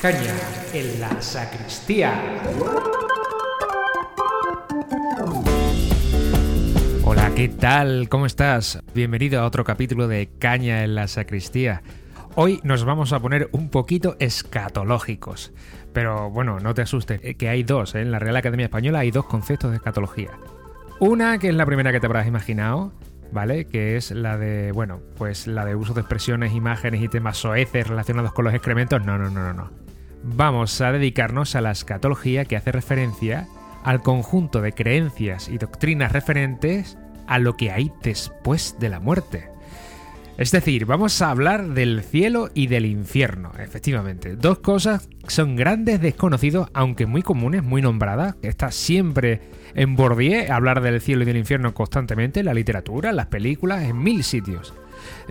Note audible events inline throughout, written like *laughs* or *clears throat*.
Caña en la sacristía. Hola, ¿qué tal? ¿Cómo estás? Bienvenido a otro capítulo de Caña en la sacristía. Hoy nos vamos a poner un poquito escatológicos. Pero bueno, no te asustes, eh, que hay dos. ¿eh? En la Real Academia Española hay dos conceptos de escatología. Una, que es la primera que te habrás imaginado, ¿vale? Que es la de, bueno, pues la de uso de expresiones, imágenes y temas soeces relacionados con los excrementos. No, no, no, no, no. Vamos a dedicarnos a la escatología que hace referencia al conjunto de creencias y doctrinas referentes a lo que hay después de la muerte. Es decir, vamos a hablar del cielo y del infierno, efectivamente. Dos cosas son grandes desconocidos, aunque muy comunes, muy nombradas. Está siempre en Bourdieu hablar del cielo y del infierno constantemente, en la literatura, en las películas, en mil sitios.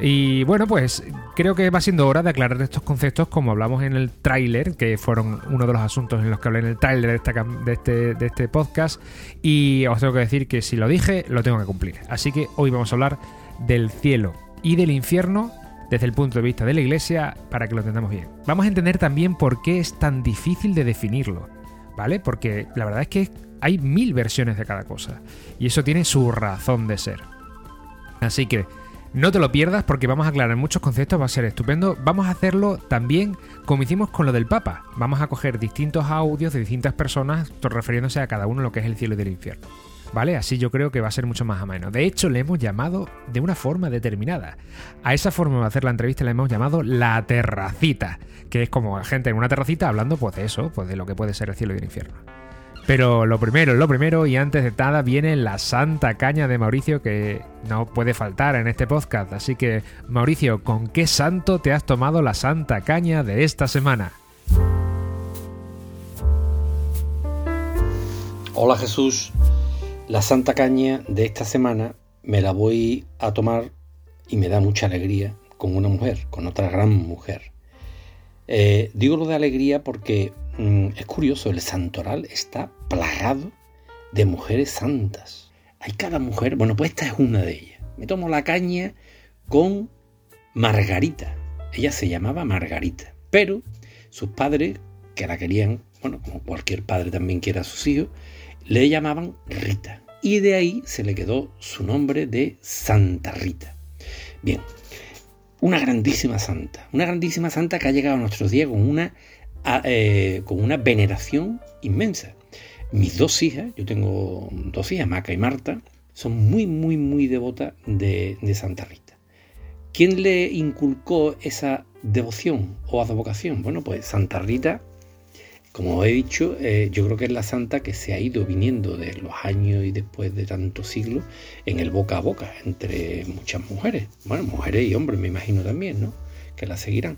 Y bueno, pues creo que va siendo hora de aclarar estos conceptos como hablamos en el tráiler, que fueron uno de los asuntos en los que hablé en el tráiler de, este, de este podcast. Y os tengo que decir que si lo dije, lo tengo que cumplir. Así que hoy vamos a hablar del cielo y del infierno desde el punto de vista de la Iglesia para que lo entendamos bien. Vamos a entender también por qué es tan difícil de definirlo, ¿vale? Porque la verdad es que hay mil versiones de cada cosa y eso tiene su razón de ser. Así que no te lo pierdas porque vamos a aclarar muchos conceptos, va a ser estupendo. Vamos a hacerlo también como hicimos con lo del Papa. Vamos a coger distintos audios de distintas personas refiriéndose a cada uno lo que es el cielo y el infierno. ¿Vale? Así yo creo que va a ser mucho más ameno. De hecho, le hemos llamado de una forma determinada. A esa forma de hacer la entrevista le hemos llamado la terracita, que es como gente en una terracita hablando pues de eso, pues de lo que puede ser el cielo y el infierno. Pero lo primero, lo primero, y antes de nada viene la santa caña de Mauricio que no puede faltar en este podcast. Así que, Mauricio, ¿con qué santo te has tomado la santa caña de esta semana? Hola Jesús, la Santa Caña de esta semana me la voy a tomar y me da mucha alegría con una mujer, con otra gran mujer. Eh, digo lo de alegría porque mm, es curioso, el santoral está plagado de mujeres santas. Hay cada mujer, bueno, pues esta es una de ellas. Me tomo la caña con Margarita. Ella se llamaba Margarita, pero sus padres, que la querían, bueno, como cualquier padre también quiere a sus hijos, le llamaban Rita. Y de ahí se le quedó su nombre de Santa Rita. Bien, una grandísima santa, una grandísima santa que ha llegado a nuestros días con una, eh, con una veneración inmensa. Mis dos hijas, yo tengo dos hijas, Maca y Marta, son muy, muy, muy devotas de, de Santa Rita. ¿Quién le inculcó esa devoción o advocación? Bueno, pues Santa Rita como he dicho, eh, yo creo que es la santa que se ha ido viniendo de los años y después de tantos siglos en el boca a boca entre muchas mujeres. Bueno, mujeres y hombres me imagino también, ¿no? Que la seguirán.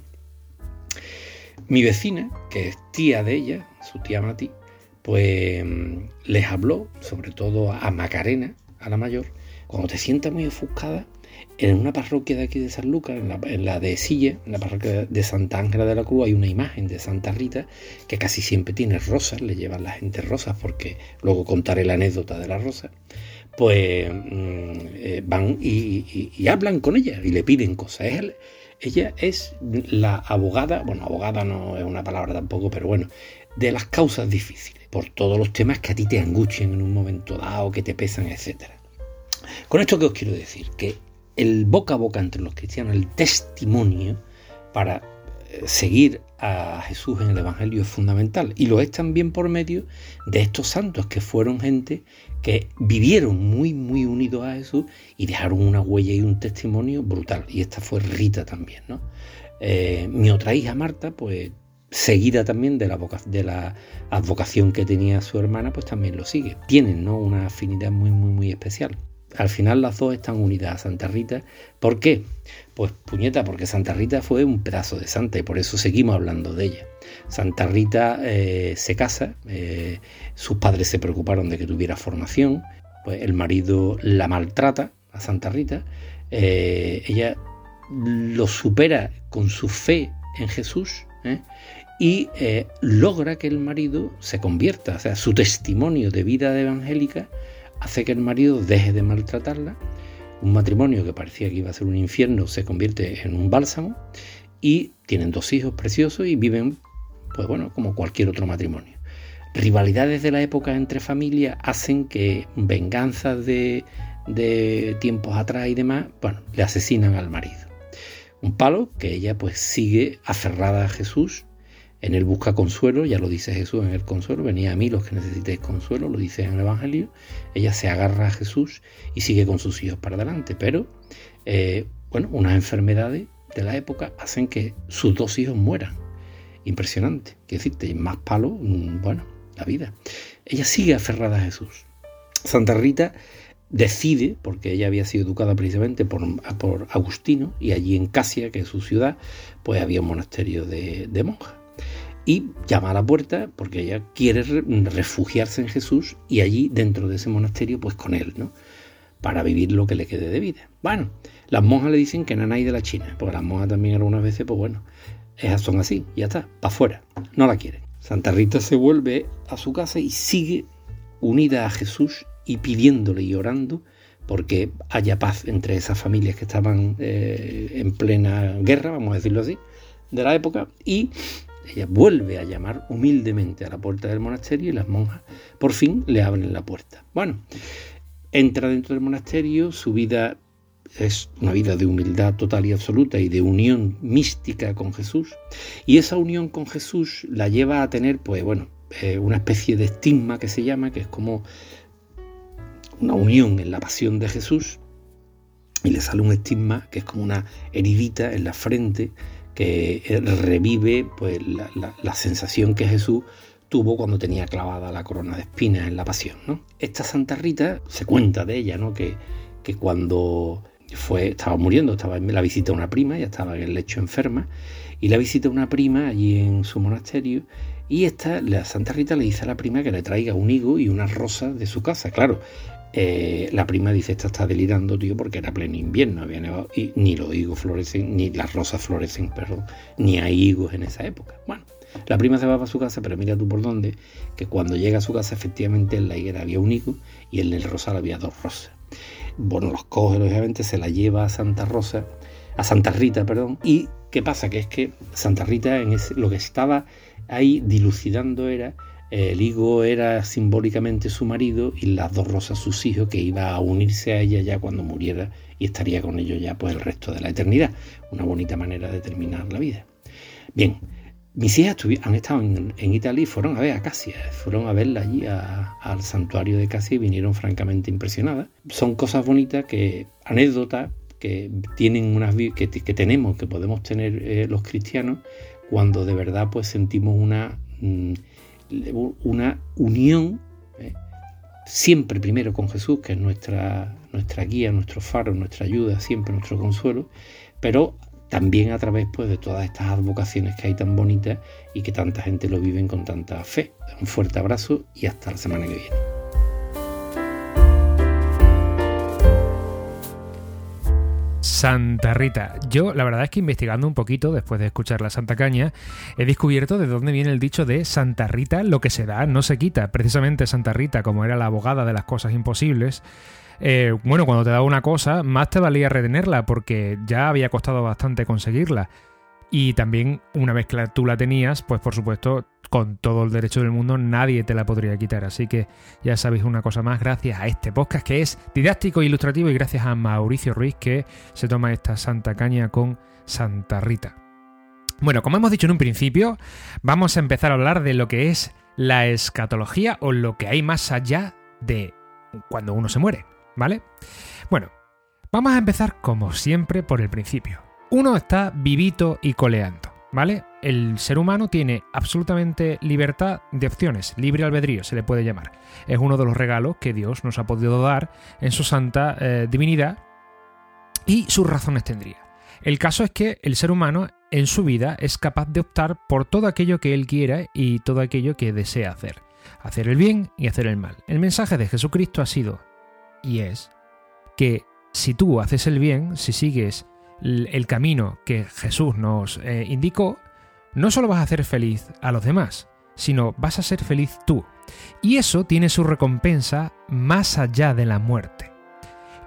Mi vecina, que es tía de ella, su tía Mati, pues les habló, sobre todo a Macarena, a la mayor, cuando te sientas muy ofuscada, en una parroquia de aquí de San Lucas, en la, de Silla, en la parroquia de Santa Ángela de la Cruz, hay una imagen de Santa Rita que casi siempre tiene rosas, le llevan la gente rosas, porque luego contaré la anécdota de las rosas. Pues mm, eh, van y, hablan con ella y le piden cosas. ella es la abogada, bueno, abogada no es una palabra tampoco, pero bueno, de las causas difíciles, por todos los temas que a ti te anguchen en un momento dado, que te pesan, etcétera. Con esto que os quiero decir, que el boca a boca entre los cristianos, el testimonio para eh, seguir a Jesús en el Evangelio es fundamental. Y lo es también por medio de estos santos que fueron gente que vivieron muy, muy unidos a Jesús y dejaron una huella y un testimonio brutal. Y esta fue Rita también, ¿no? Eh, mi otra hija, Marta, pues seguida también de la, de la advocación que tenía su hermana, pues también lo sigue. Tienen ¿no? una afinidad muy, muy, muy especial. Al final las dos están unidas a Santa Rita. ¿Por qué? Pues puñeta, porque Santa Rita fue un pedazo de santa y por eso seguimos hablando de ella. Santa Rita eh, se casa, eh, sus padres se preocuparon de que tuviera formación, pues el marido la maltrata a Santa Rita, eh, ella lo supera con su fe en Jesús y logra que el marido se convierta, o sea, su testimonio de vida evangélica hace que el marido deje de maltratarla, un matrimonio que parecía que iba a ser un infierno se convierte en un bálsamo y tienen dos hijos preciosos y viven pues bueno, como cualquier otro matrimonio. Rivalidades de la época entre familias hacen que venganzas de, de tiempos atrás y demás, bueno, le asesinan al marido. Un palo que ella pues sigue aferrada a Jesús, en él busca consuelo, ya lo dice Jesús en el consuelo, venía a mí los que necesitéis consuelo, lo dice en el Evangelio, ella se agarra a Jesús y sigue con sus hijos para adelante, pero eh, bueno, unas enfermedades de la época hacen que sus dos hijos mueran. Impresionante, quiero decirte, más palo, mm, bueno, la vida. Ella sigue aferrada a Jesús. Santa Rita decide, porque ella había sido educada precisamente por, por Agustino, y allí en Casia, que es su ciudad, pues había un monasterio de monjas. Y llama a la puerta porque ella quiere refugiarse en Jesús y allí dentro de ese monasterio, pues con él, ¿no? Para vivir lo que le quede de vida. Bueno, las monjas le dicen que no hay de la China, porque las monjas también algunas veces, pues bueno, esas son así, ya está, para afuera, no la quieren. Santa Rita se vuelve a su casa y sigue unida a Jesús y pidiéndole y orando porque haya paz entre esas familias que estaban eh, en plena guerra, vamos a decirlo así, de la época, y ella vuelve a llamar humildemente a la puerta del monasterio y las monjas por fin le abren la puerta. Bueno, entra dentro del monasterio, su vida es una vida de humildad total y absoluta y de unión mística con Jesús, y esa unión con Jesús la lleva a tener, pues bueno, eh, una especie de estigma que se llama, que es como una unión en la pasión de Jesús y le sale un estigma que es como una heridita en la frente que revive pues, la, sensación que Jesús tuvo cuando tenía clavada la corona de espinas en la pasión. ¿no? Esta Santa Rita se cuenta de ella, ¿no? que, que cuando fue, estaba muriendo, estaba en la visita a una prima, ya estaba en el lecho enferma, y la visita a una prima allí en su monasterio, y esta, la Santa Rita le dice a la prima que le traiga un higo y unas rosas de su casa. Claro, eh, la prima dice, esta está delirando, tío, porque era pleno invierno, había nevado, y ni los higos florecen, ni las rosas florecen, perdón, ni hay higos en esa época. Bueno, la prima se va para su casa, pero mira tú por dónde, que cuando llega a su casa, efectivamente en la higuera había un higo y en el rosal había dos rosas. Bueno, los coge, lógicamente, se la lleva a Santa Rosa, a Santa Rita, perdón, y ¿qué pasa? Que es que Santa Rita en ese, lo que estaba ahí dilucidando era el higo era simbólicamente su marido y las dos rosas sus hijos, que iba a unirse a ella ya cuando muriera y estaría con ellos ya pues el resto de la eternidad. Una bonita manera de terminar la vida. Bien, mis hijas han estado en, Italia y fueron a ver a Casia, fueron a verla allí al santuario de Casia y vinieron francamente impresionadas. Son cosas bonitas que, anécdotas que tienen unas que, que tenemos, que podemos tener eh, los cristianos cuando de verdad pues sentimos una mm, una unión, ¿eh? siempre primero con Jesús, que es nuestra, nuestra guía, nuestro faro, nuestra ayuda, siempre nuestro consuelo, pero también a través pues, de todas estas advocaciones que hay tan bonitas y que tanta gente lo vive con tanta fe. Un fuerte abrazo y hasta la semana que viene. Santa Rita. Yo, la verdad es que investigando un poquito, después de escuchar la Santa Caña, he descubierto de dónde viene el dicho de Santa Rita, lo que se da no se quita. Precisamente Santa Rita, como era la abogada de las cosas imposibles, eh, bueno, cuando te daba una cosa, más te valía retenerla, porque ya había costado bastante conseguirla. Y también, una vez que tú la tenías, pues por supuesto con todo el derecho del mundo, nadie te la podría quitar. Así que ya sabéis una cosa más, gracias a este podcast que es didáctico e ilustrativo y gracias a Mauricio Ruiz que se toma esta santa caña con Santa Rita. Bueno, como hemos dicho en un principio, vamos a empezar a hablar de lo que es la escatología o lo que hay más allá de cuando uno se muere, ¿vale? Bueno, vamos a empezar como siempre por el principio. Uno está vivito y coleando. ¿Vale? El ser humano tiene absolutamente libertad de opciones, libre albedrío se le puede llamar. Es uno de los regalos que Dios nos ha podido dar en su santa eh, divinidad y sus razones tendría. El caso es que el ser humano en su vida es capaz de optar por todo aquello que él quiera y todo aquello que desea hacer. Hacer el bien y hacer el mal. El mensaje de Jesucristo ha sido y es que si tú haces el bien, si sigues el camino que Jesús nos eh, indicó, no solo vas a hacer feliz a los demás, sino vas a ser feliz tú. Y eso tiene su recompensa más allá de la muerte,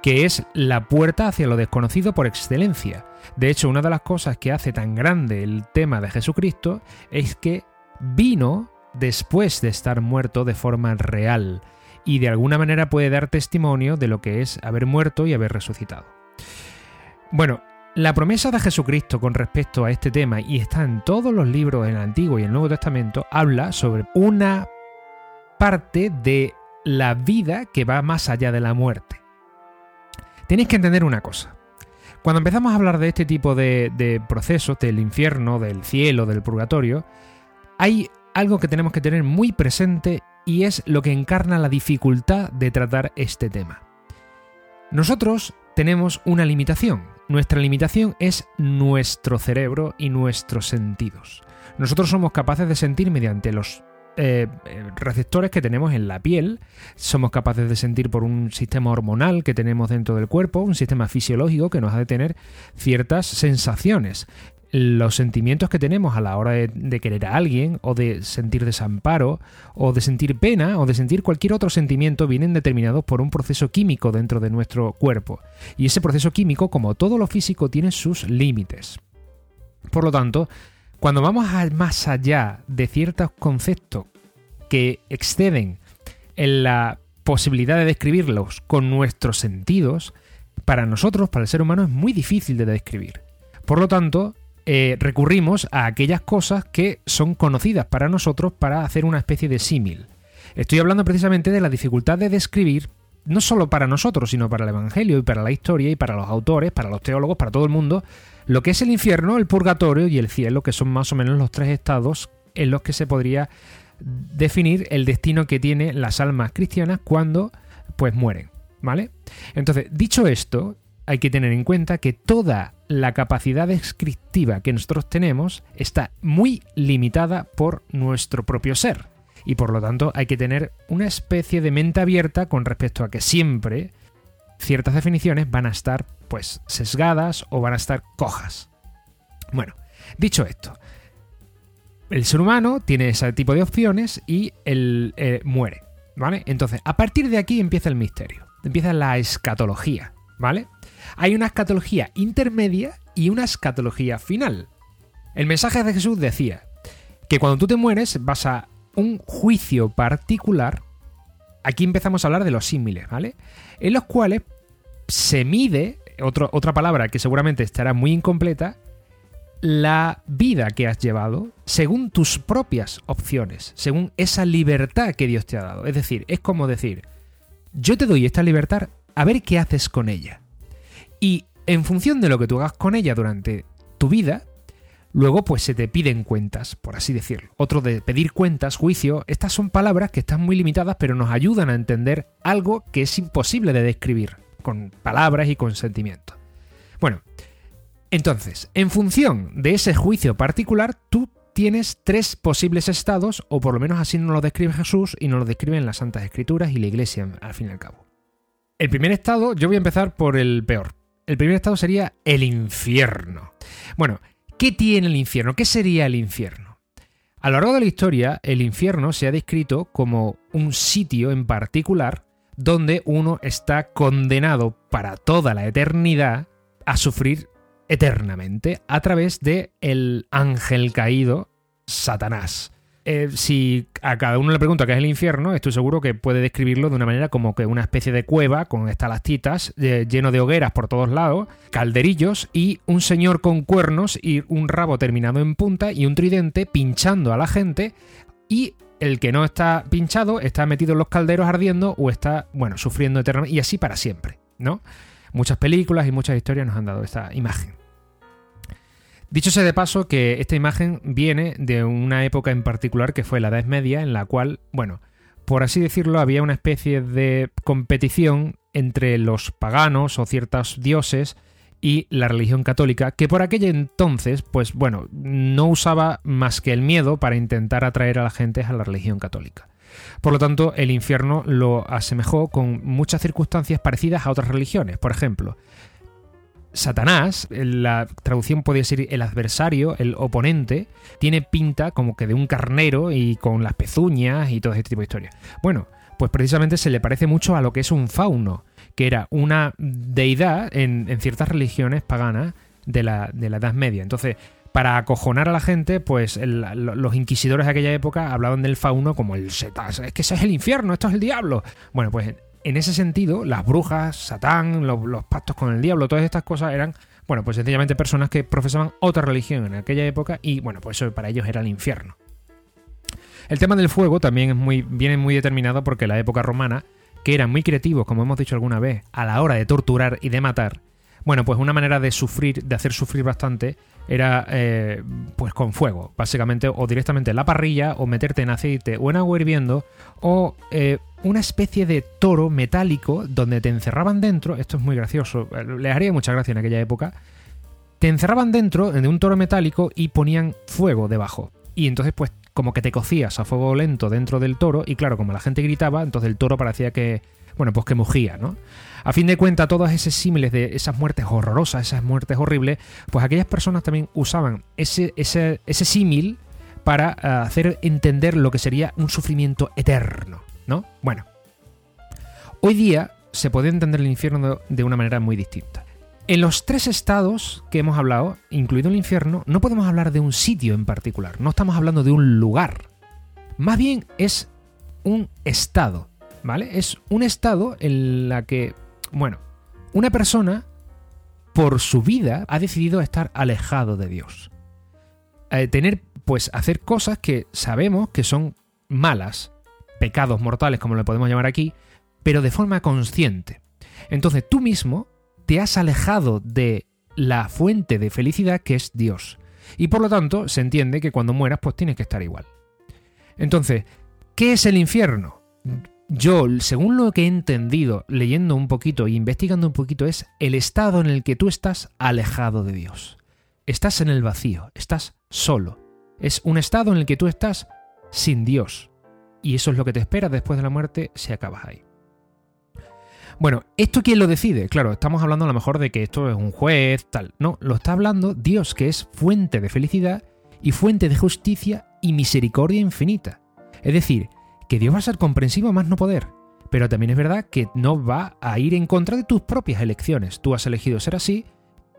que es la puerta hacia lo desconocido por excelencia. De hecho, una de las cosas que hace tan grande el tema de Jesucristo es que vino después de estar muerto de forma real y de alguna manera puede dar testimonio de lo que es haber muerto y haber resucitado. Bueno, la promesa de Jesucristo con respecto a este tema, y está en todos los libros del Antiguo y el Nuevo Testamento, habla sobre una parte de la vida que va más allá de la muerte. Tenéis que entender una cosa. Cuando empezamos a hablar de este tipo de, de procesos, del infierno, del cielo, del purgatorio, hay algo que tenemos que tener muy presente y es lo que encarna la dificultad de tratar este tema. Nosotros tenemos una limitación. Nuestra limitación es nuestro cerebro y nuestros sentidos. Nosotros somos capaces de sentir mediante los eh, receptores que tenemos en la piel, somos capaces de sentir por un sistema hormonal que tenemos dentro del cuerpo, un sistema fisiológico que nos ha de tener ciertas sensaciones los sentimientos que tenemos a la hora de, querer a alguien, o de sentir desamparo, o de sentir pena, o de sentir cualquier otro sentimiento, vienen determinados por un proceso químico dentro de nuestro cuerpo. Y ese proceso químico, como todo lo físico, tiene sus límites. Por lo tanto, cuando vamos más allá de ciertos conceptos que exceden en la posibilidad de describirlos con nuestros sentidos, para nosotros, para el ser humano, es muy difícil de describir. Por lo tanto, eh, recurrimos a aquellas cosas que son conocidas para nosotros para hacer una especie de símil. Estoy hablando precisamente de la dificultad de describir, no solo para nosotros, sino para el Evangelio y para la historia y para los autores, para los teólogos, para todo el mundo, lo que es el infierno, el purgatorio y el cielo, que son más o menos los tres estados en los que se podría definir el destino que tienen las almas cristianas cuando pues mueren, ¿vale? Entonces, dicho esto, hay que tener en cuenta que toda la capacidad descriptiva que nosotros tenemos está muy limitada por nuestro propio ser. Y por lo tanto hay que tener una especie de mente abierta con respecto a que siempre ciertas definiciones van a estar pues sesgadas o van a estar cojas. Bueno, dicho esto, el ser humano tiene ese tipo de opciones y él eh, muere, ¿vale? Entonces, a partir de aquí empieza el misterio, empieza la escatología, ¿vale? Hay una escatología intermedia y una escatología final. El mensaje de Jesús decía que cuando tú te mueres vas a un juicio particular. Aquí empezamos a hablar de los símiles, ¿vale? En los cuales se mide, otra palabra que seguramente estará muy incompleta, la vida que has llevado según tus propias opciones, según esa libertad que Dios te ha dado. Es decir, es como decir, yo te doy esta libertad, a ver qué haces con ella. Y en función de lo que tú hagas con ella durante tu vida, luego pues se te piden cuentas, por así decirlo. Otro de pedir cuentas, juicio, estas son palabras que están muy limitadas pero nos ayudan a entender algo que es imposible de describir con palabras y con sentimientos. Bueno, entonces, en función de ese juicio particular, tú tienes tres posibles estados, o por lo menos así nos lo describe Jesús y nos lo describen las Santas Escrituras y la Iglesia, al fin y al cabo. El primer estado, yo voy a empezar por el peor, el primer estado sería el infierno. Bueno, ¿qué tiene el infierno? ¿Qué sería el infierno? A lo largo de la historia, el infierno se ha descrito como un sitio en particular donde uno está condenado para toda la eternidad a sufrir eternamente a través de el ángel caído Satanás. Eh, si a cada uno le pregunta qué es el infierno, estoy seguro que puede describirlo de una manera como que una especie de cueva con estalactitas eh, lleno de hogueras por todos lados, calderillos y un señor con cuernos y un rabo terminado en punta y un tridente pinchando a la gente y el que no está pinchado está metido en los calderos ardiendo o está, bueno, sufriendo eternamente y así para siempre, ¿no? Muchas películas y muchas historias nos han dado esta imagen. Dicho sea de paso que esta imagen viene de una época en particular que fue la Edad Media, en la cual, bueno, por así decirlo, había una especie de competición entre los paganos o ciertos dioses y la religión católica, que por aquel entonces, pues bueno, no usaba más que el miedo para intentar atraer a la gente a la religión católica. Por lo tanto, el infierno lo asemejó con muchas circunstancias parecidas a otras religiones. Por ejemplo, Satanás, la traducción podría ser el adversario, el oponente, tiene pinta como que de un carnero y con las pezuñas y todo este tipo de historias. Bueno, pues precisamente se le parece mucho a lo que es un fauno, que era una deidad en, ciertas religiones paganas de la, de la Edad Media. Entonces, para acojonar a la gente, pues los inquisidores de aquella época hablaban del fauno como el setas. Es que ese es el infierno, esto es el diablo. Bueno, pues en ese sentido, las brujas, Satán, los, pactos con el diablo, todas estas cosas eran, bueno, pues sencillamente personas que profesaban otra religión en aquella época y, bueno, pues eso para ellos era el infierno. El tema del fuego también es muy, viene muy determinado porque la época romana, que eran muy creativos, como hemos dicho alguna vez, a la hora de torturar y de matar, bueno, pues una manera de sufrir, de hacer sufrir bastante, era eh, pues con fuego, básicamente, o directamente en la parrilla, o meterte en aceite o en agua hirviendo, o eh, una especie de toro metálico donde te encerraban dentro, esto es muy gracioso, les haría mucha gracia en aquella época, te encerraban dentro de un toro metálico y ponían fuego debajo. Y entonces pues como que te cocías a fuego lento dentro del toro y claro, como la gente gritaba, entonces el toro parecía que, bueno, pues que mugía, ¿no? A fin de cuentas, todos esos símiles de esas muertes horrorosas, esas muertes horribles, pues aquellas personas también usaban ese, ese, ese símil para eh, hacer entender lo que sería un sufrimiento eterno, hoy día se puede entender el infierno de una manera muy distinta. En los tres estados que hemos hablado, incluido el infierno, no podemos hablar de un sitio en particular, no estamos hablando de un lugar. Más bien es un estado, ¿vale? Es un estado en la que, bueno, una persona por su vida ha decidido estar alejado de Dios. Eh, tener, pues, hacer cosas que sabemos que son malas, pecados mortales, como le podemos llamar aquí, pero de forma consciente. Entonces tú mismo te has alejado de la fuente de felicidad que es Dios. Y por lo tanto, se entiende que cuando mueras, pues tienes que estar igual. Entonces, ¿qué es el infierno? Yo, según lo que he entendido, leyendo un poquito e investigando un poquito, es el estado en el que tú estás alejado de Dios. Estás en el vacío, estás solo. Es un estado en el que tú estás sin Dios. Y eso es lo que te espera después de la muerte si acabas ahí. Bueno, ¿esto quién lo decide? Claro, estamos hablando a lo mejor de que esto es un juez, tal. No, lo está hablando Dios, que es fuente de felicidad y fuente de justicia y misericordia infinita. Es decir, que Dios va a ser comprensivo más no poder. Pero también es verdad que no va a ir en contra de tus propias elecciones. Tú has elegido ser así,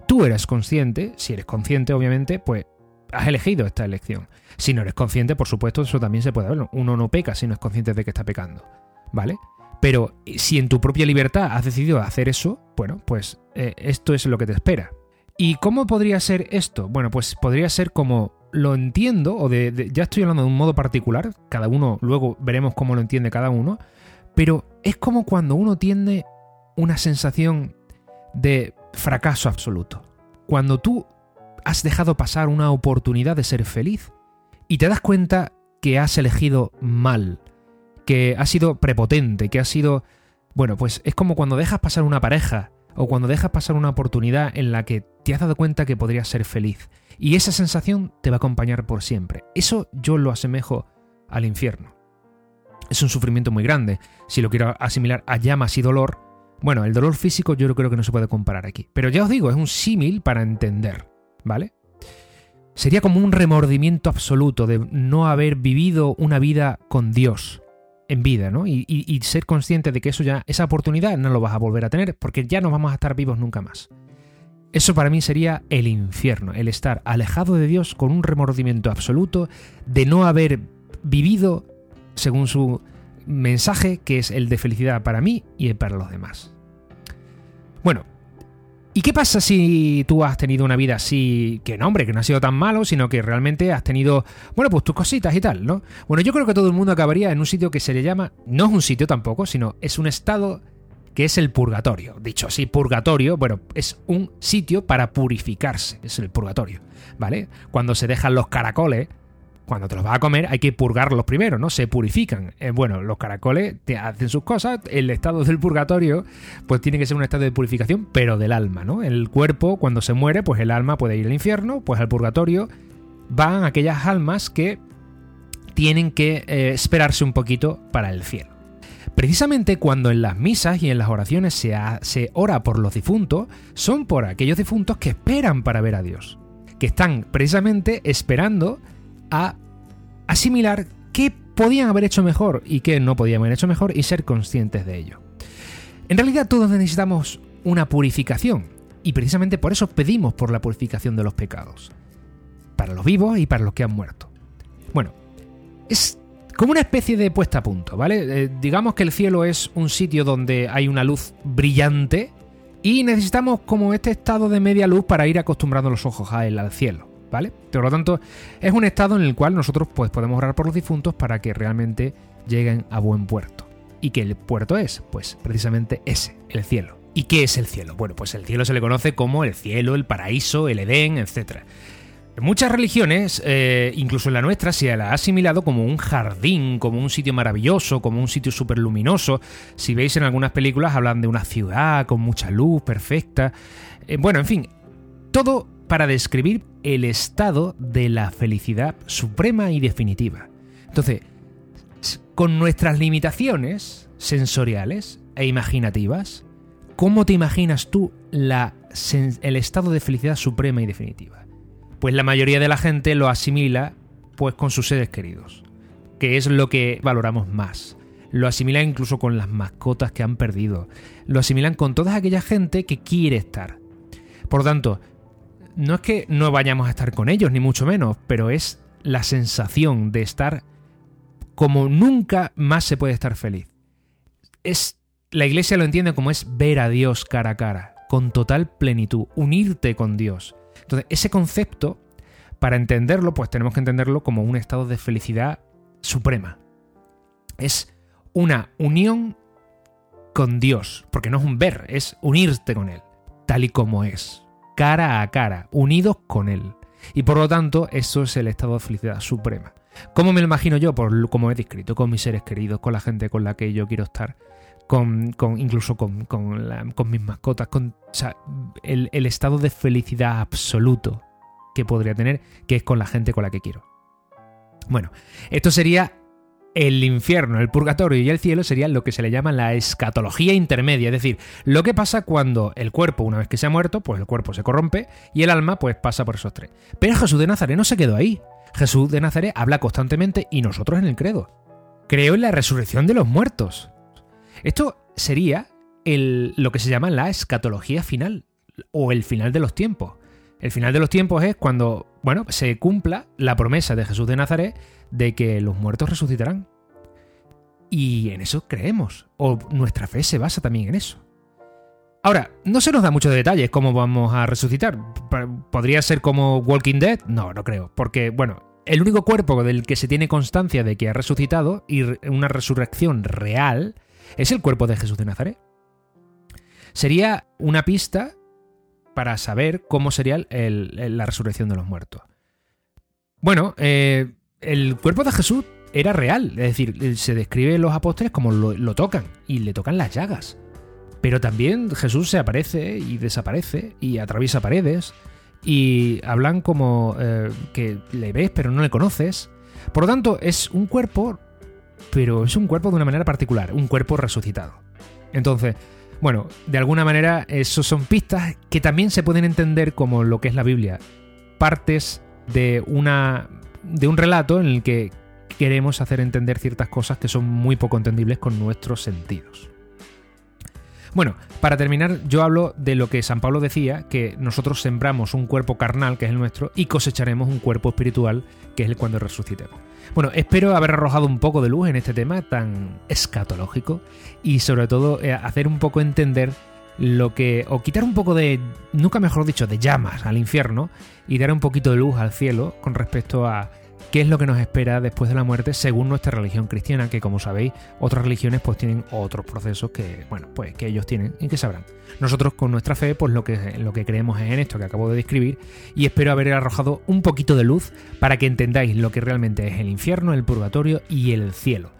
tú eres consciente, si eres consciente obviamente, pues has elegido esta elección. Si no eres consciente, por supuesto, eso también se puede ver. Uno no peca si no es consciente de que está pecando. ¿Vale? Pero eh, si en tu propia libertad has decidido hacer eso, bueno, pues eh, esto es lo que te espera. ¿Y cómo podría ser esto? Bueno, pues podría ser como lo entiendo, o de, ya estoy hablando de un modo particular, cada uno, luego veremos cómo lo entiende cada uno, pero es como cuando uno tiene una sensación de fracaso absoluto. Cuando tú has dejado pasar una oportunidad de ser feliz y te das cuenta que has elegido mal, que ha sido prepotente, que ha sido... Bueno, pues es como cuando dejas pasar una pareja o cuando dejas pasar una oportunidad en la que te has dado cuenta que podrías ser feliz. Y esa sensación te va a acompañar por siempre. Eso yo lo asemejo al infierno. Es un sufrimiento muy grande. Si lo quiero asimilar a llamas y dolor, bueno, el dolor físico yo creo que no se puede comparar aquí. Pero ya os digo, es un símil para entender, ¿vale? Sería como un remordimiento absoluto de no haber vivido una vida con Dios, en vida, ¿no? Y, ser consciente de que eso ya, esa oportunidad no lo vas a volver a tener, porque ya no vamos a estar vivos nunca más. Eso para mí sería el infierno, el estar alejado de Dios con un remordimiento absoluto de no haber vivido según su mensaje, que es el de felicidad para mí y para los demás. Bueno, ¿Y qué pasa si tú has tenido una vida así, que no, hombre, que no ha sido tan malo, sino que realmente has tenido, bueno, pues tus cositas y tal, ¿no? Bueno, yo creo que todo el mundo acabaría en un sitio que se le llama, no es un sitio tampoco, sino es un estado que es el purgatorio. Dicho así, purgatorio, bueno, es un sitio para purificarse, es el purgatorio, ¿vale? Cuando se dejan los caracoles cuando te los vas a comer hay que purgarlos primero, ¿no? Se purifican. Eh, bueno, los caracoles te hacen sus cosas, el estado del purgatorio pues tiene que ser un estado de purificación, pero del alma, ¿no? El cuerpo cuando se muere, pues el alma puede ir al infierno, pues al purgatorio van aquellas almas que tienen que eh, esperarse un poquito para el cielo. Precisamente cuando en las misas y en las oraciones se, se ora por los difuntos, son por aquellos difuntos que esperan para ver a Dios, que están precisamente esperando a asimilar qué podían haber hecho mejor y qué no podían haber hecho mejor y ser conscientes de ello. En realidad todos necesitamos una purificación y precisamente por eso pedimos por la purificación de los pecados. para los vivos y para los que han muerto. Bueno, es como una especie de puesta a punto, ¿vale? Eh, digamos que el cielo es un sitio donde hay una luz brillante y necesitamos como este estado de media luz para ir acostumbrando los ojos a él, al cielo, ¿vale? Por lo tanto, es un estado en el cual nosotros pues, podemos orar por los difuntos para que realmente lleguen a buen puerto. ¿Y qué el puerto es? Pues precisamente ese, el cielo. ¿Y qué es el cielo? Bueno, pues el cielo se le conoce como el cielo, el paraíso, el Edén, etc. En muchas religiones, eh, incluso en la nuestra, se la ha asimilado como un jardín, como un sitio maravilloso, como un sitio súper luminoso. Si veis en algunas películas hablan de una ciudad con mucha luz, perfecta. Eh, bueno, en fin, todo para describir el estado de la felicidad suprema y definitiva. Entonces, con nuestras limitaciones sensoriales e imaginativas, ¿cómo te imaginas tú el estado de felicidad suprema y definitiva? Pues la mayoría de la gente lo asimila pues con sus seres queridos, que es lo que valoramos más. Lo asimilan incluso con las mascotas que han perdido. Lo asimilan con toda aquella gente que quiere estar. Por lo tanto, no es que no vayamos a estar con ellos, ni mucho menos, pero es la sensación de estar como nunca más se puede estar feliz. Es la iglesia lo entiende como es ver a Dios cara a cara, con total plenitud, unirte con Dios. Entonces, ese concepto, para entenderlo, pues tenemos que entenderlo como un estado de felicidad suprema. Es una unión con Dios, porque no es un ver, es unirte con Él, tal y como es, cara a cara, unidos con Él. Y por lo tanto, eso es el estado de felicidad suprema. ¿Cómo me lo imagino yo? Por como he descrito, con mis seres queridos, con la gente con la que yo quiero estar, con, incluso con, mis mascotas, con el, el estado de felicidad absoluto que podría tener, que es con la gente con la que quiero. Bueno, esto sería el infierno, el purgatorio y el cielo serían lo que se le llama la escatología intermedia, es decir, lo que pasa cuando el cuerpo, una vez que se ha muerto, pues el cuerpo se corrompe y el alma pues pasa por esos tres. Pero Jesús de Nazaret no se quedó ahí. Jesús de Nazaret habla constantemente y nosotros en el credo. Creo en la resurrección de los muertos. Esto sería el, lo que se llama la escatología final o el final de los tiempos. El final de los tiempos es cuando, bueno, se cumpla la promesa de Jesús de Nazaret de que los muertos resucitarán. Y en eso creemos, o nuestra fe se basa también en eso. Ahora, no se nos da muchos detalles cómo vamos a resucitar. ¿Podría ser como Walking Dead? No, no creo. Porque, bueno, el único cuerpo del que se tiene constancia de que ha resucitado y una resurrección real es el cuerpo de Jesús de Nazaret. Sería una pista para saber cómo sería la resurrección de los muertos. Bueno, eh, el cuerpo de Jesús era real, es decir, se describe los apóstoles como lo tocan y le tocan las llagas. Pero también Jesús se aparece y desaparece y atraviesa paredes y hablan como eh, que le ves pero no le conoces. Por lo tanto, es un cuerpo, pero es un cuerpo de una manera particular, un cuerpo resucitado. Entonces, bueno, de alguna manera, eso son pistas que también se pueden entender como lo que es la Biblia. Partes de, una, de un relato en el que queremos hacer entender ciertas cosas que son muy poco entendibles con nuestros sentidos. Bueno, para terminar, yo hablo de lo que San Pablo decía, que nosotros sembramos un cuerpo carnal, que es el nuestro, y cosecharemos un cuerpo espiritual, que es el cuando resucitemos. Bueno, espero haber arrojado un poco de luz en este tema tan escatológico y sobre todo eh, hacer un poco entender lo que. o quitar un poco de. nunca mejor dicho, de llamas al infierno y dar un poquito de luz al cielo con respecto a qué es lo que nos espera después de la muerte según nuestra religión cristiana, que como sabéis, otras religiones pues tienen otros procesos que, bueno, pues que ellos tienen y que sabrán. Nosotros con nuestra fe, pues lo que, lo que creemos es en esto que acabo de describir y espero haber arrojado un poquito de luz para que entendáis lo que realmente es el infierno, el purgatorio y el cielo.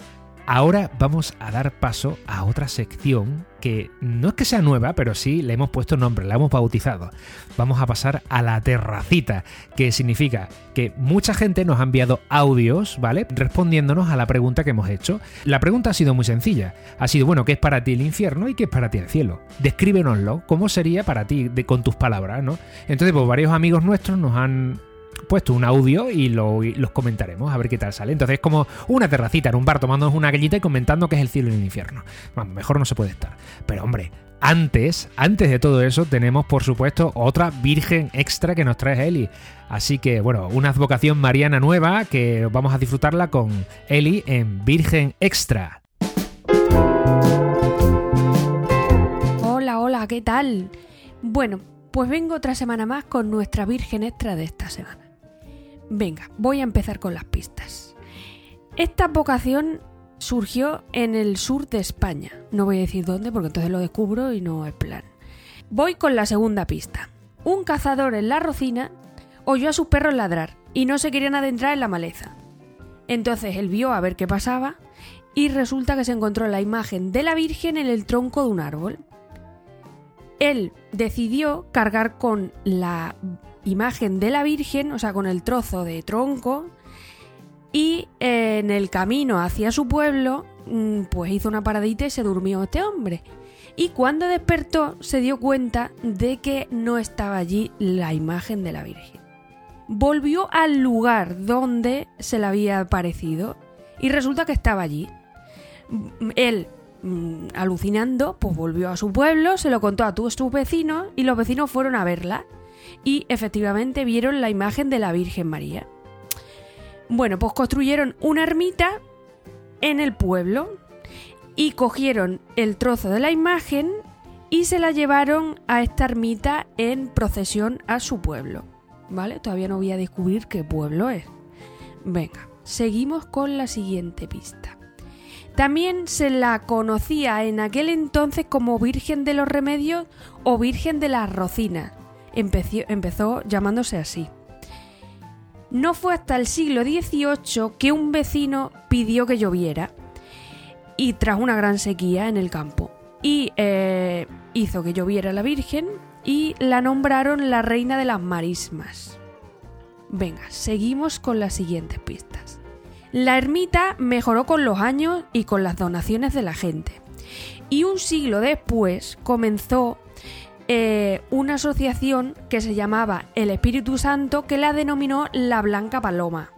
Ahora vamos a dar paso a otra sección que no es que sea nueva, pero sí le hemos puesto nombre, la hemos bautizado. Vamos a pasar a la terracita, que significa que mucha gente nos ha enviado audios, ¿vale? Respondiéndonos a la pregunta que hemos hecho. La pregunta ha sido muy sencilla. Ha sido, bueno, ¿qué es para ti el infierno y qué es para ti el cielo? Descríbenoslo, ¿cómo sería para ti con tus palabras, ¿no? Entonces, pues varios amigos nuestros nos han puesto un audio y, lo, los comentaremos a ver qué tal sale. Entonces es como una terracita en un bar tomándonos una gallita y comentando que es el cielo y el infierno. Bueno, mejor no se puede estar. Pero hombre, antes, antes de todo eso, tenemos por supuesto otra Virgen extra que nos trae Eli. Así que, bueno, una advocación mariana nueva que vamos a disfrutarla con Eli en Virgen Extra. Hola, hola, ¿qué tal? Bueno, pues vengo otra semana más con nuestra Virgen Extra de esta semana. Venga, voy a empezar con las pistas. Esta vocación surgió en el sur de España. No voy a decir dónde porque entonces lo descubro y no es plan. Voy con la segunda pista. Un cazador en la rocina oyó a sus perros ladrar y no se querían adentrar en la maleza. Entonces él vio a ver qué pasaba y resulta que se encontró la imagen de la Virgen en el tronco de un árbol. Él decidió cargar con la imagen de la Virgen, o sea, con el trozo de tronco, y en el camino hacia su pueblo, mm, pues hizo una paradita y se durmió este hombre. Y cuando despertó se dio cuenta de que no estaba allí la imagen de la Virgen. Volvió al lugar donde se le había aparecido y resulta que estaba allí. Él, mm, alucinando, pues volvió a su pueblo, se lo contó a todos sus vecinos y los vecinos fueron a verla y efectivamente vieron la imagen de la Virgen María. Bueno, pues construyeron una ermita en el pueblo y cogieron el trozo de la imagen y se la llevaron a esta ermita en procesión a su pueblo. ¿Vale? Todavía no voy a descubrir qué pueblo es. Venga, seguimos con la siguiente pista. También se la conocía en aquel entonces como Virgen de los Remedios o Virgen de las Rocinas. Empezó, llamándose así. No fue hasta el siglo XVIII que un vecino pidió que lloviera y tras una gran sequía en el campo. Y eh, hizo que lloviera la Virgen y la nombraron la Reina de las Marismas. Venga, seguimos con las siguientes pistas. La ermita mejoró con los años y con las donaciones de la gente. Y un siglo después comenzó eh, una asociación que se llamaba El Espíritu Santo que la denominó la Blanca Paloma.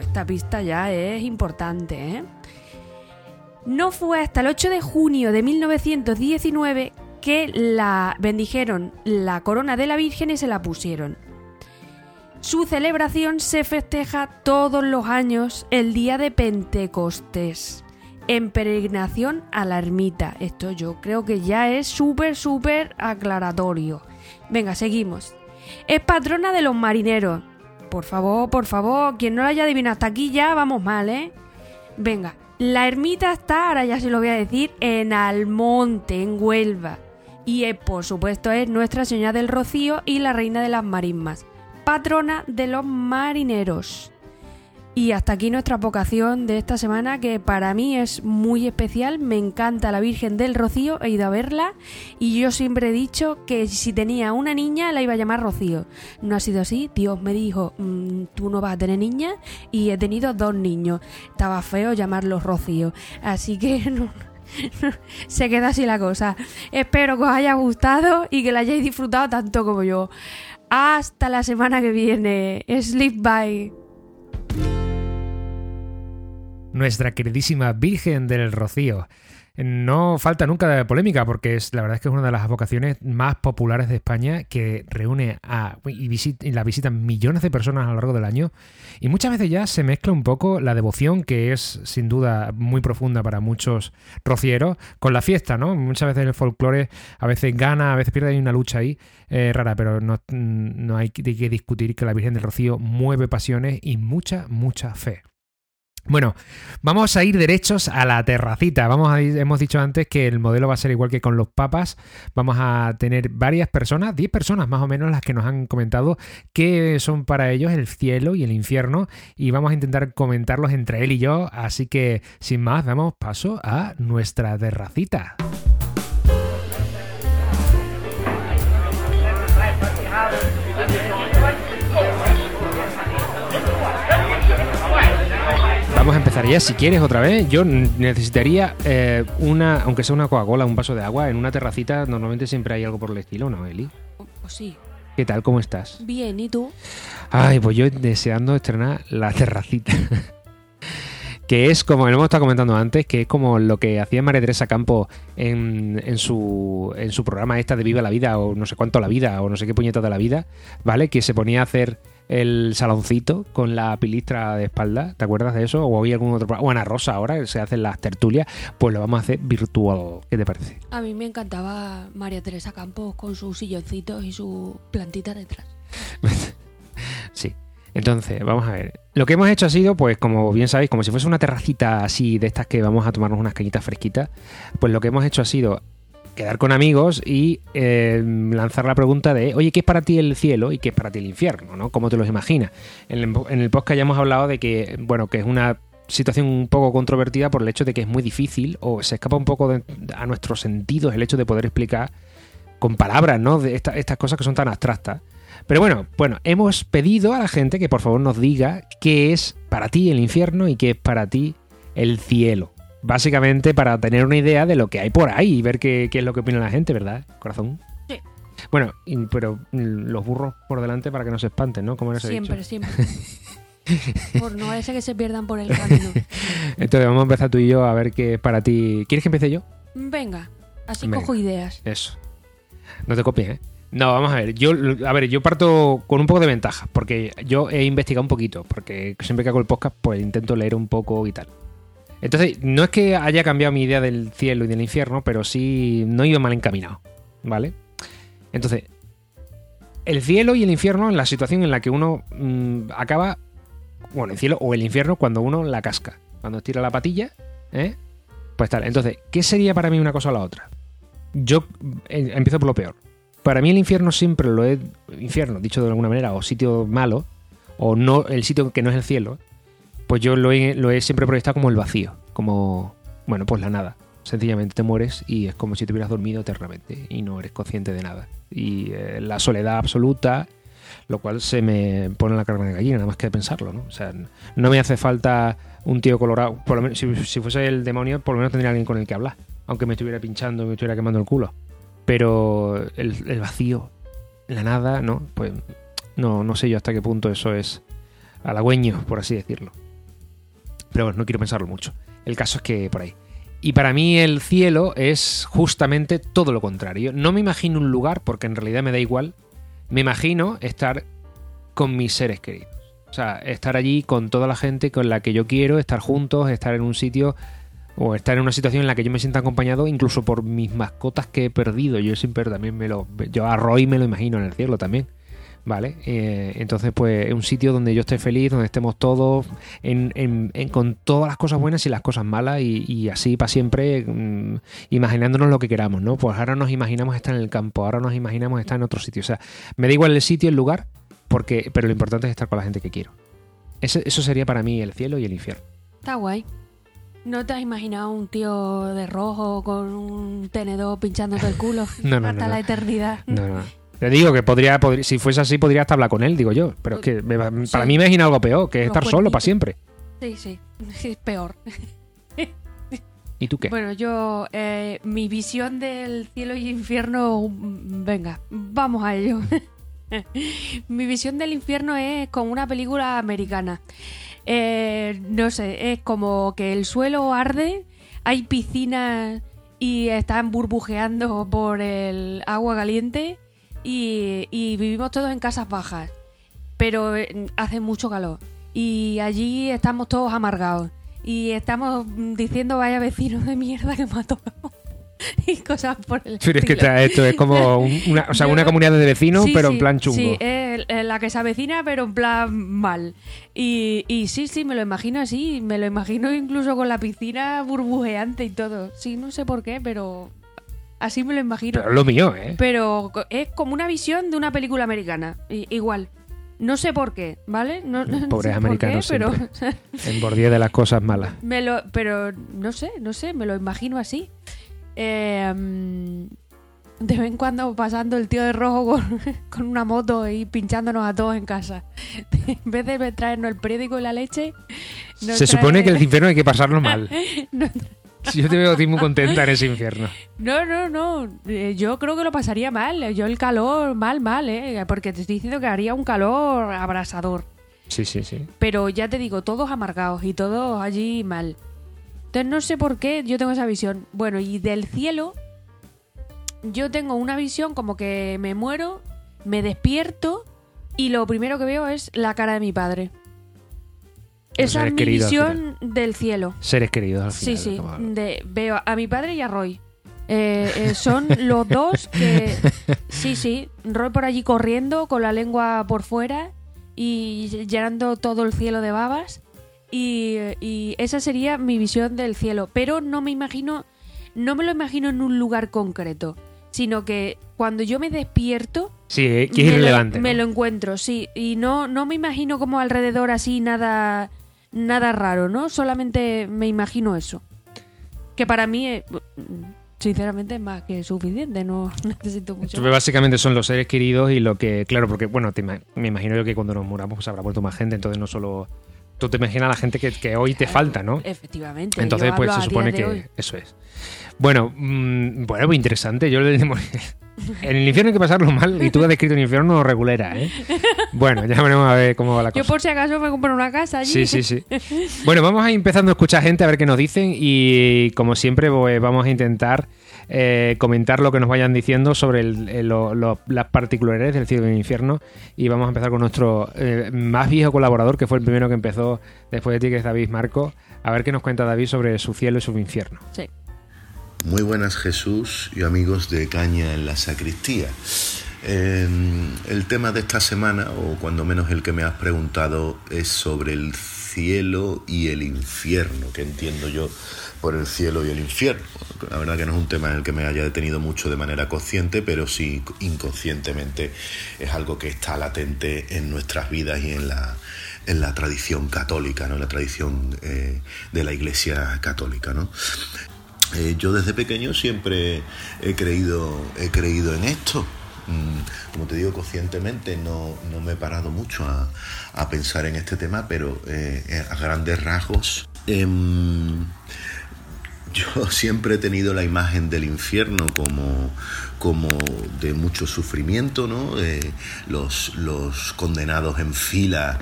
esta pista ya es importante, ¿eh? No fue hasta el 8 de junio de 1919 que la bendijeron la corona de la Virgen y se la pusieron. Su celebración se festeja todos los años el día de Pentecostés en peregrinación a la ermita. Esto yo creo que ya es súper, súper aclaratorio. Venga, seguimos. Es patrona de los marineros. Por favor, por favor, quien no la haya adivinado hasta aquí ya vamos mal, ¿eh? Venga, la ermita está, ahora ya se lo voy a decir, en Almonte, en Huelva. Y es, por supuesto es Nuestra Señora del Rocío y la Reina de las Marismas, patrona de los marineros. Y hasta aquí nuestra vocación de esta semana, que para mí es muy especial. Me encanta la Virgen del Rocío, he ido a verla y yo siempre he dicho que si tenía una niña la iba a llamar Rocío. No ha sido así, Dios me dijo, mm, tú no vas a tener niña y he tenido dos niños. Estaba feo llamarlos Rocío, así que *laughs* se queda así la cosa. Espero que os haya gustado y que la hayáis disfrutado tanto como yo. Hasta la semana que viene. Sleep bye nuestra queridísima Virgen del Rocío. No falta nunca de polémica porque es la verdad es que es una de las vocaciones más populares de España que reúne a y, la visitan millones de personas a lo largo del año y muchas veces ya se mezcla un poco la devoción que es sin duda muy profunda para muchos rocieros con la fiesta, ¿no? Muchas veces el folclore a veces gana, a veces pierde, hay una lucha ahí eh, rara, pero no, no hay que discutir que la Virgen del Rocío mueve pasiones y mucha, mucha fe. Bueno, vamos a ir derechos a la terracita. Vamos a hemos dicho antes que el modelo va a ser igual que con los papas. Vamos a tener varias personas, 10 personas más o menos, las que nos han comentado que son para ellos el cielo y el infierno. Y vamos a intentar comentarlos entre él y yo. Así que, sin más, damos paso a nuestra terracita. Vamos a empezar ya, si quieres, otra vez. Yo necesitaría eh, una, aunque sea una Coca-Cola, un vaso de agua, en una terracita normalmente siempre hay algo por el estilo, ¿no, Eli? Pues sí. ¿Qué tal? ¿Cómo estás? Bien, ¿y tú? Ay, pues yo deseando estrenar La Terracita. *laughs* que es como lo hemos estado comentando antes, que es como lo que hacía María Teresa Campo en, en, su, en su programa esta de Viva la Vida, o no sé cuánto la vida, o no sé qué puñeta de la vida, ¿vale? Que se ponía a hacer el saloncito con la pilistra de espalda, ¿te acuerdas de eso? O había algún otro programa, o Ana Rosa ahora, que se hacen las tertulias, pues lo vamos a hacer virtual, ¿qué te parece? A mí me encantaba María Teresa Campos con sus silloncitos y su plantita detrás. *laughs* sí. Entonces, vamos a ver. Lo que hemos hecho ha sido, pues, como bien sabéis, como si fuese una terracita así de estas que vamos a tomarnos unas cañitas fresquitas, pues lo que hemos hecho ha sido quedar con amigos y eh, lanzar la pregunta de, oye, ¿qué es para ti el cielo y qué es para ti el infierno? ¿no? ¿Cómo te los imaginas? En el, podcast ya hemos hablado de que, bueno, que es una situación un poco controvertida por el hecho de que es muy difícil o se escapa un poco a nuestros sentidos el hecho de poder explicar con palabras, ¿no? De esta, estas cosas que son tan abstractas. Pero bueno, bueno, hemos pedido a la gente que por favor nos diga qué es para ti el infierno y qué es para ti el cielo. Básicamente para tener una idea de lo que hay por ahí y ver qué, qué es lo que opina la gente, ¿verdad, corazón? Sí. Bueno, y- pero mm, los burros por delante para que no se espanten, ¿no? Como les he Siempre, dicho. siempre. *laughs* Por no ese que se pierdan por el camino. Entonces vamos a empezar tú y yo a ver qué es para ti. ¿Quieres que empiece yo? Venga, así Venga. cojo ideas. Eso. No te copies, ¿eh? No, vamos a ver. Yo, a ver, yo parto con un poco de ventaja, porque yo he investigado un poquito, porque siempre que hago el podcast, pues intento leer un poco y tal. Entonces, no es que haya cambiado mi idea del cielo y del infierno, pero sí no ido mal encaminado, ¿vale? Entonces, el cielo y el infierno en la situación en la que uno mm, acaba, bueno, el cielo o el infierno cuando uno la casca, cuando estira la patilla, ¿eh? Pues tal. Entonces, ¿qué sería para mí una cosa o la otra? Yo eh, empiezo por lo peor. Para mí el infierno siempre lo he... Infierno, dicho de alguna manera, o sitio malo, o no el sitio que no es el cielo, pues yo lo he, lo he siempre proyectado como el vacío, como, bueno, pues la nada. Sencillamente te mueres y es como si te hubieras dormido eternamente y no eres consciente de nada. Y eh, la soledad absoluta, lo cual se me pone la carne de gallina, nada más que pensarlo, ¿no? O sea, no me hace falta un tío colorado. Por lo menos, si, fuese el demonio, por lo menos tendría alguien con el que hablar. Aunque me estuviera pinchando, me estuviera quemando el culo. Pero el, el vacío, la nada, ¿no? Pues no, no sé yo hasta qué punto eso es halagüeño, por así decirlo. Pero bueno, no quiero pensarlo mucho. El caso es que por ahí. Y para mí el cielo es justamente todo lo contrario. No me imagino un lugar, porque en realidad me da igual. Me imagino estar con mis seres queridos. O sea, estar allí con toda la gente con la que yo quiero, estar juntos, estar en un sitio o estar en una situación en la que yo me sienta acompañado incluso por mis mascotas que he perdido. Yo siempre también me lo... Yo a Roy me lo imagino en el cielo también. ¿Vale? Eh, entonces, pues es un sitio donde yo esté feliz, donde estemos todos en, en- en- con todas las cosas buenas y las cosas malas y, y así para siempre mm, imaginándonos lo que queramos, ¿no? Pues ahora nos imaginamos estar en el campo, ahora nos imaginamos estar en otro sitio. O sea, me da igual el sitio, el lugar, porque, pero lo importante es estar con la gente que quiero. Ese- eso sería para mí el cielo y el infierno. Está guay. ¿No te has imaginado un tío de rojo con un tenedor pinchándote el culo *laughs* No, no, hasta no, la eternidad? No, no. Te digo que podría, podría- si fuese así, podría hasta hablar con él, digo yo. Pero es que me- para Sí. mí me imagino algo peor, que es estar solo para siempre. Sí, sí. *laughs* Es peor. *laughs* ¿Y tú qué? Bueno, yo, eh, mi visión del cielo y infierno, venga, vamos a ello. *laughs* mi visión del infierno es como una película americana. Eh, no sé, es como que el suelo arde, hay piscinas y están burbujeando por el agua caliente y, y vivimos todos en casas bajas, pero eh, hace mucho calor y allí estamos todos amargados y estamos mm, diciendo vaya vecino de mierda que mató *laughs* y cosas por el Pero es que esto es como un- una, o sea, *laughs* una comunidad de vecinos, Sí, pero sí, en plan chungo. Sí, es la que se avecina, pero en plan mal. Y, y sí, sí, me lo imagino así. Me lo imagino incluso con la piscina burbujeante y todo. Sí, no sé por qué, pero así me lo imagino. Pero es lo mío, ¿eh? Pero es como una visión de una película americana. I- igual. No sé por qué, ¿vale? No, *laughs* no Pobres sé por qué, americanos pero, En bordía de las cosas malas. *laughs* me lo, pero no sé, no sé, me lo imagino así. Eh, de vez en cuando pasando el tío de rojo con, *laughs* con una moto y pinchándonos a todos en casa. En vez de traernos el periódico y la leche, Se supone que el infierno hay que pasarlo mal. nos, Yo te veo a ti muy contenta en ese infierno. No, no, no. Eh, Yo creo que lo pasaría mal. Yo el calor, mal, mal, ¿eh? Porque te estoy diciendo que haría un calor abrasador. Sí, sí, sí. Pero ya te digo, todos amargados y todos allí mal. Entonces no sé por qué yo tengo esa visión. Bueno, y del cielo, yo tengo una visión como que me muero, me despierto y lo primero que veo es la cara de mi padre. Esa es mi queridos, visión del cielo. Seres queridos al Sí, final. sí. hablando. de- veo a mi padre y a Roy. Eh, eh, son los dos que... *laughs* Sí, sí. Roy por allí corriendo con la lengua por fuera y llenando todo el cielo de babas. Y, y esa sería mi visión del cielo. Pero no me imagino... No me lo imagino en un lugar concreto. Sino que cuando yo me despierto... Sí, que es me lo-. Me lo encuentro, sí. Y no, no me imagino como alrededor así nada, nada raro, ¿no? Solamente me imagino eso. Que para mí, eh, sinceramente, es más que suficiente. No *laughs* necesito mucho. Básicamente son los seres queridos y lo que, claro, porque bueno, te me imagino yo que cuando nos muramos pues habrá vuelto más gente, entonces no solo... Tú te imaginas la gente que, que hoy te falta, ¿no? Efectivamente. Entonces, pues se a supone que hoy. eso es. Bueno, mm, bueno, pues interesante. Yo le- *laughs* en el infierno hay que pasarlo mal y tú has descrito el infierno regulera, ¿eh? *laughs* Bueno, ya veremos a ver cómo va la cosa. Yo por si acaso me compro una casa allí. Sí, sí, sí. Bueno, vamos a ir empezando a escuchar gente a ver qué nos dicen y como siempre pues, vamos a intentar eh, comentar lo que nos vayan diciendo sobre el- el- lo- lo- las particularidades del cielo y del infierno y vamos a empezar con nuestro eh, más viejo colaborador que fue el primero que empezó después de ti que es David Marco. A ver qué nos cuenta David sobre su cielo y su infierno. Sí. Muy buenas Jesús y amigos de Caña en la Sacristía. Eh, el tema de esta semana, o cuando menos el que me has preguntado, es sobre el cielo y el infierno, que entiendo yo por el cielo y el infierno. La verdad que no es un tema en el que me haya detenido mucho de manera consciente, pero sí inconscientemente es algo que está latente en nuestras vidas y en la, en la tradición católica, ¿no? en la tradición eh, de la Iglesia católica. ¿no? Eh, yo desde pequeño siempre he creído, he creído en esto. Mm, Como te digo, conscientemente no, no me he parado mucho a, a pensar en este tema, pero eh, a grandes rasgos. em, *laughs* yo siempre he tenido la imagen del infierno como, como de mucho sufrimiento, ¿no? Eh, los, los condenados en fila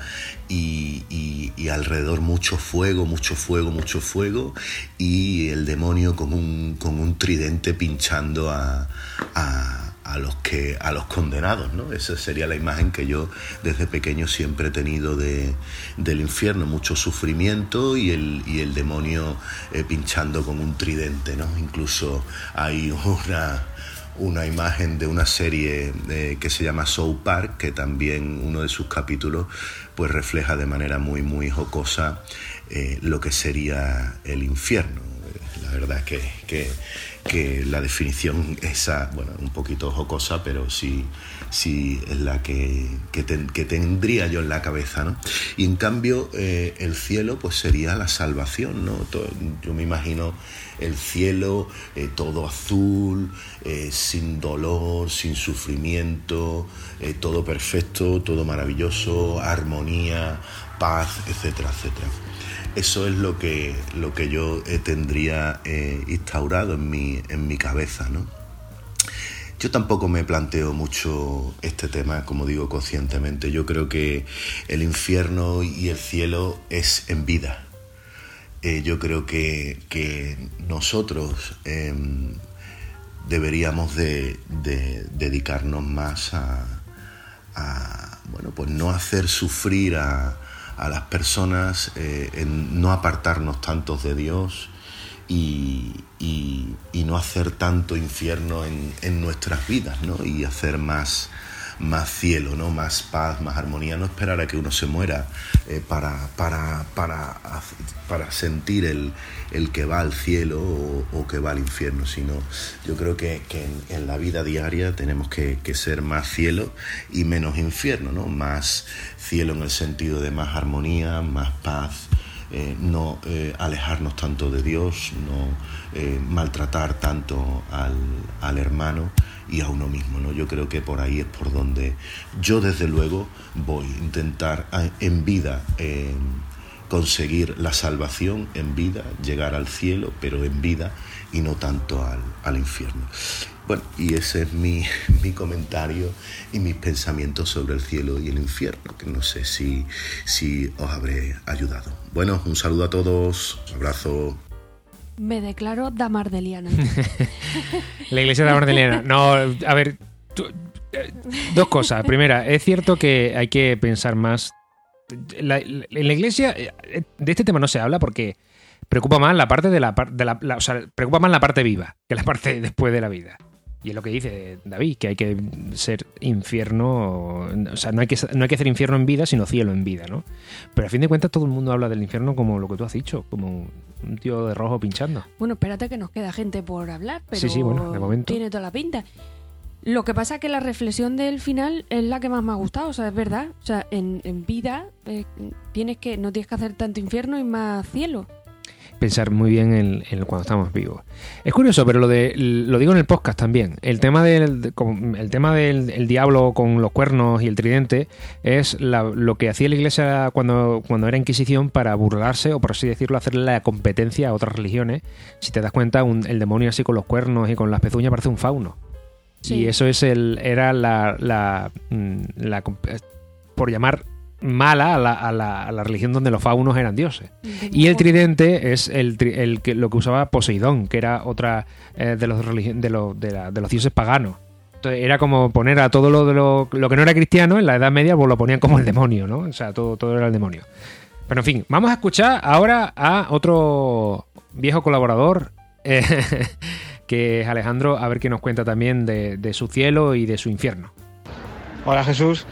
y, alrededor mucho fuego, mucho fuego, mucho fuego y el demonio con un, con un tridente pinchando a, a- a los que a los condenados, ¿no? Esa sería la imagen que yo desde pequeño siempre he tenido de, del infierno, mucho sufrimiento y el, y el demonio eh, pinchando con un tridente, ¿no? Incluso hay una una imagen de una serie eh, que se llama South Park, que también uno de sus capítulos pues refleja de manera muy muy jocosa eh, lo que sería el infierno. La verdad que, que, la definición esa, bueno, un poquito jocosa, pero sí, sí es la que, que, ten- que tendría yo en la cabeza, ¿no? Y en cambio eh, el cielo pues sería la salvación, ¿no? Yo me imagino el cielo eh, todo azul, eh, sin dolor, sin sufrimiento, eh, todo perfecto, todo maravilloso, armonía, paz, etcétera, etcétera. Eso es lo que, lo que yo tendría instaurado en mi, en mi cabeza, ¿no? Yo tampoco me planteo mucho este tema, como digo, conscientemente. Yo creo que el infierno y el cielo es en vida. Eh, yo creo que, que nosotros em, deberíamos de, de dedicarnos más a, bueno, pues no hacer sufrir a, a las personas, eh, no apartarnos tantos de Dios y, y- y no hacer tanto infierno en, en nuestras vidas, ¿no? Y hacer más, más cielo, ¿no? Más paz, más armonía, no esperar a que uno se muera eh, para, para, para, para sentir el, el que va al cielo o, o que va al infierno, sino yo creo que, que en, en la vida diaria tenemos que, que ser más cielo y menos infierno, ¿no? Más cielo en el sentido de más armonía, más paz, eh, no eh, alejarnos tanto de Dios, no eh, maltratar tanto al, al hermano y a uno mismo. ¿no? Yo creo que por ahí es por donde yo desde luego voy a intentar a- en vida conseguir la salvación en vida, llegar al cielo, pero en vida y no tanto al, infierno. Bueno, y ese es mi, *laughs* mi, comentario y mis pensamientos sobre el cielo y el infierno, que no sé si, si os habré ayudado. Bueno, un saludo a todos, un abrazo. Me declaro damardeliana. *laughs* la iglesia damardeliana. No, a ver, eh, dos cosas. Primera, es cierto que hay que pensar más. en la iglesia, eh, de este tema no se habla porque preocupa más la parte de la, de la, o sea, preocupa más la parte viva que la parte después de la vida. Y es lo que dice David, que hay que ser infierno, o sea, no hay que, no hay que hacer infierno en vida, sino cielo en vida, ¿no? Pero a fin de cuentas todo el mundo habla del infierno como lo que tú has dicho, como un tío de rojo pinchando. Bueno, espérate que nos queda gente por hablar, pero sí, sí, bueno, de momento. tiene toda la pinta. Lo que pasa es que la reflexión del final es la que más me ha gustado, o sea, es verdad. O sea, en, vida eh, tienes que, no tienes que hacer tanto infierno y más cielo pensar muy bien en, cuando estamos vivos. Es curioso, pero lo de lo digo en el podcast también. El tema del el tema del diablo con los cuernos y el tridente es lo que hacía la iglesia cuando, cuando era Inquisición para burlarse o por así decirlo hacerle la competencia a otras religiones. Si te das cuenta, el demonio así con los cuernos y con las pezuñas parece un fauno. Y eso es el era la, la, mm, la por llamar mala a la, a, la, a la, religión donde los faunos eran dioses. Y el tridente es el, el, que, lo que usaba Poseidón, que era otra eh, de, los de, los, de, los dioses paganos. Entonces era como poner a todo lo, de lo, lo, que no era cristiano en la Edad Media, pues lo ponían como el demonio, ¿no? O sea, todo, todo era el demonio. Pero en fin, vamos a escuchar ahora a otro viejo colaborador, eh, *laughs* que es Alejandro, a ver qué nos cuenta también de, de su cielo y de su infierno. Hola Jesús,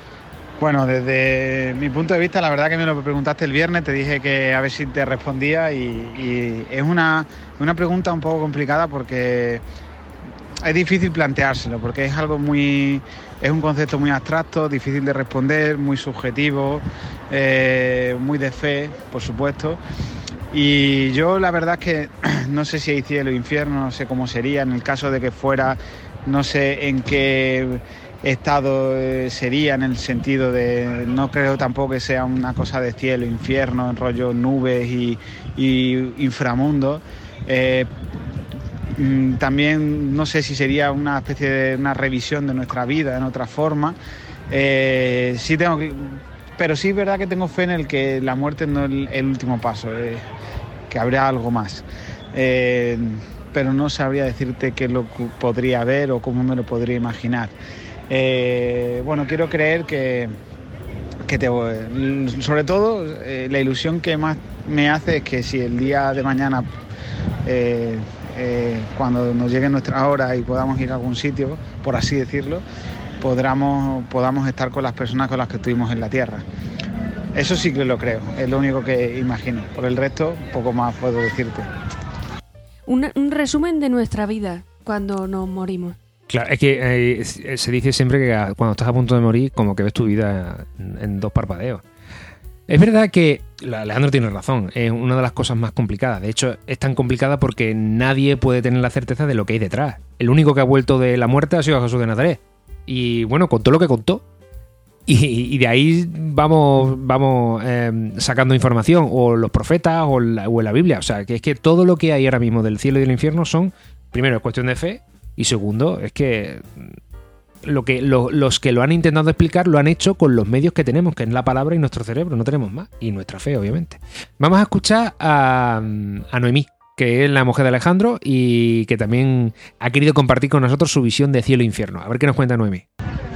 bueno, desde mi punto de vista, la verdad que me lo preguntaste el viernes, te dije que a ver si te respondía y, es una, pregunta un poco complicada porque es difícil planteárselo, porque es algo muy, es un concepto muy abstracto, difícil de responder, muy subjetivo, eh, muy de fe, por supuesto. Y yo la verdad es que *clears throat* no sé si hay cielo o infierno, no sé cómo sería en el caso de que fuera, no sé en qué estado eh, sería en el sentido de no creo tampoco que sea una cosa de cielo, infierno, en rollo nubes y, inframundo. Eh, mm, también no sé si sería una especie de una revisión de nuestra vida en otra forma. Eh, sí tengo pero sí es verdad que tengo fe en el que la muerte no es el, último paso, que habrá algo más. pero no sabría decirte qué lo podría ver o cómo me lo podría imaginar. Eh, bueno, quiero creer que, sobre todo eh, la ilusión que más me hace es que si el día de mañana, eh, cuando nos llegue nuestra hora y podamos ir a algún sitio, por así decirlo, podamos, podamos estar con las personas con las que estuvimos en la Tierra. Eso sí que lo creo, es lo único que imagino. Por el resto, poco más puedo decirte. un resumen de nuestra vida cuando nos morimos. Claro, es que eh, se dice siempre que cuando estás a punto de morir, como que ves tu vida en, dos parpadeos. Es verdad que Alejandro tiene razón, es una de las cosas más complicadas. De hecho, es tan complicada porque nadie puede tener la certeza de lo que hay detrás. El único que ha vuelto de la muerte ha sido Jesús de Nazaret. Y bueno, contó lo que contó. Y, de ahí vamos, vamos em, sacando información, o los profetas, o, o en la Biblia. O sea, que es que todo lo que hay ahora mismo del cielo y del infierno son, primero, es cuestión de fe, y segundo, es que lo que los que lo han intentado explicar lo han hecho con los medios que tenemos, que es la palabra y nuestro cerebro, no tenemos más. Y nuestra fe, obviamente. Vamos a escuchar a, a Noemí, que es la mujer de Alejandro y que también ha querido compartir con nosotros su visión de cielo e infierno. A ver qué nos cuenta Noemí.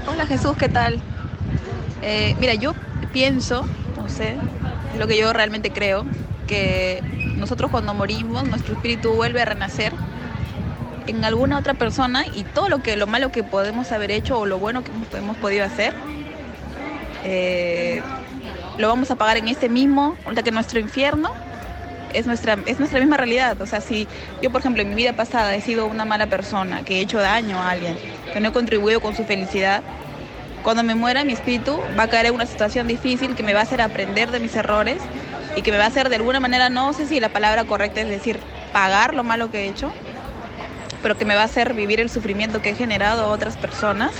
Hola Jesús, ¿qué tal? Eh, mira, yo pienso, no sé, lo que yo realmente creo, que nosotros cuando morimos, nuestro espíritu vuelve a renacer en alguna otra persona y todo lo que lo malo que podemos haber hecho o lo bueno que hemos, podido hacer eh, lo vamos a pagar en este mismo, ahorita que nuestro infierno es nuestra, es nuestra misma realidad. O sea, si yo, por ejemplo, en mi vida pasada he sido una mala persona, que he hecho daño a alguien, que no he contribuido con su felicidad, cuando me muera mi espíritu va a caer en una situación difícil que me va a hacer aprender de mis errores y que me va a hacer de alguna manera, no sé si la palabra correcta es decir, pagar lo malo que he hecho, pero que me va a hacer vivir el sufrimiento que he generado a otras personas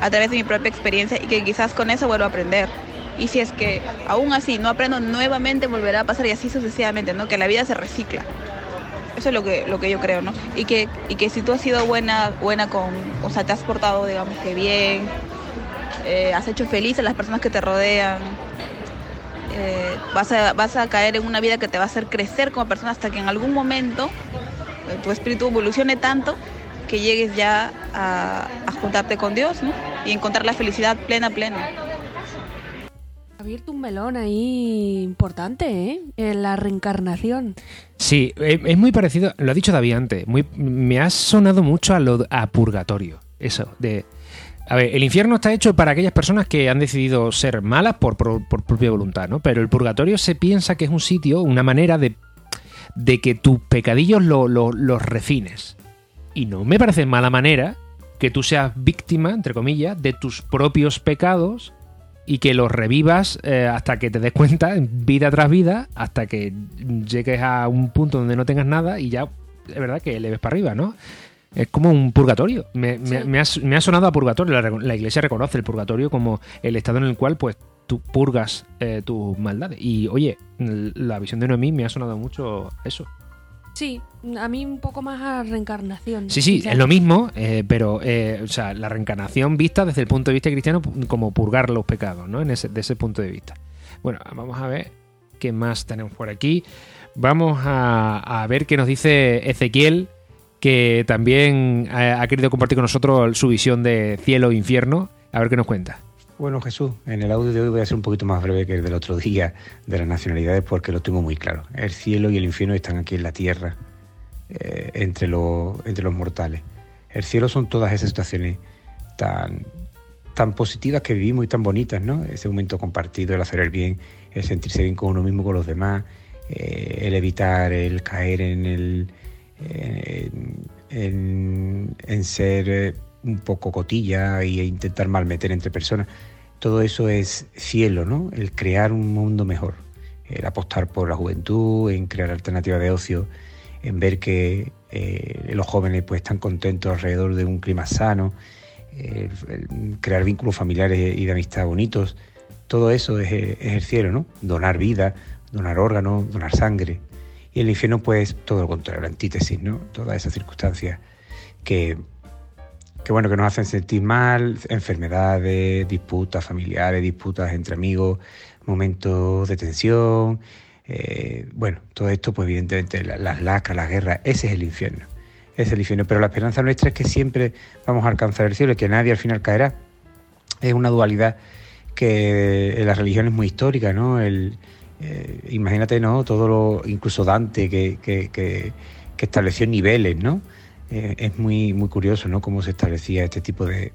a través de mi propia experiencia y que quizás con eso vuelva a aprender. Y si es que aún así no aprendo nuevamente, volverá a pasar y así sucesivamente, ¿no? Que la vida se recicla. Eso es lo que, lo que yo creo, ¿no? Y que, y que si tú has sido buena, buena con, o sea, te has portado, digamos que bien, eh, has hecho feliz a las personas que te rodean, eh, vas, a, vas a caer en una vida que te va a hacer crecer como persona hasta que en algún momento tu espíritu evolucione tanto que llegues ya a, a juntarte con Dios, ¿no? Y encontrar la felicidad plena, plena. Ha abierto un melón ahí importante, ¿eh? En la reencarnación. Sí, eh, es muy parecido, lo ha dicho David antes, muy, me ha sonado mucho a, lo, a purgatorio, eso, de... A ver, el infierno está hecho para aquellas personas que han decidido ser malas por, por- por propia voluntad, ¿no? Pero el purgatorio se piensa que es un sitio, una manera de, de que tus pecadillos lo- lo- los refines. Y no me parece mala manera que tú seas víctima, entre comillas, de tus propios pecados y que los revivas eh, hasta que te des cuenta, vida tras vida, hasta que llegues a un punto donde no tengas nada y ya, es verdad que le ves para arriba, ¿no? Es como un purgatorio. Me, me- Sí. me ha, me ha sonado a purgatorio. La, la iglesia reconoce el purgatorio como el estado en el cual pues tú purgas eh, tus maldades. Y oye, la visión de Noemí me ha sonado mucho eso. Sí, a mí un poco más a reencarnación. Sí, sí, O sea, es lo mismo, eh, pero eh, o sea, la reencarnación vista desde el punto de vista cristiano como purgar los pecados, ¿no? En ese, de ese punto de vista. Bueno, vamos a ver qué más tenemos por aquí. Vamos a, a ver qué nos dice Ezequiel, que también ha, ha querido compartir con nosotros su visión de cielo e infierno. A ver qué nos cuenta. Bueno, Jesús, en el audio de hoy voy a ser un poquito más breve que el del otro día de las nacionalidades porque lo tengo muy claro. El cielo y el infierno están aquí en la tierra, eh, entre, los, entre los mortales. El cielo son todas esas situaciones tan, tan positivas que vivimos y tan bonitas, ¿no? Ese momento compartido, el hacer el bien, el sentirse bien con uno mismo, con los demás, eh, el evitar el caer en el en, ser eh, un poco cotilla e intentar malmeter entre personas. Todo eso es cielo, ¿no? El crear un mundo mejor, el apostar por la juventud, en crear alternativas de ocio, en ver que eh, los jóvenes pues están contentos alrededor de un clima sano, el crear vínculos familiares y de amistad bonitos. Todo eso es, es el cielo, ¿no? Donar vida, donar órganos, donar sangre. Y el infierno, pues, todo lo contrario, la antítesis, ¿no? Todas esas circunstancias que, que, bueno, que nos hacen sentir mal, enfermedades, disputas familiares, disputas entre amigos, momentos de tensión. eh, bueno, todo esto, pues, evidentemente, la- las lacras, las guerras, ese es el infierno. Es el infierno. Pero la esperanza nuestra es que siempre vamos a alcanzar el cielo y que nadie al final caerá. Es una dualidad que en la religión es muy histórica, ¿no? El, eh, imagínate, ¿no? Todo lo, incluso Dante que, que- que- que estableció niveles, ¿no? Eh, es muy, muy curioso, ¿no? Cómo se establecía este tipo de,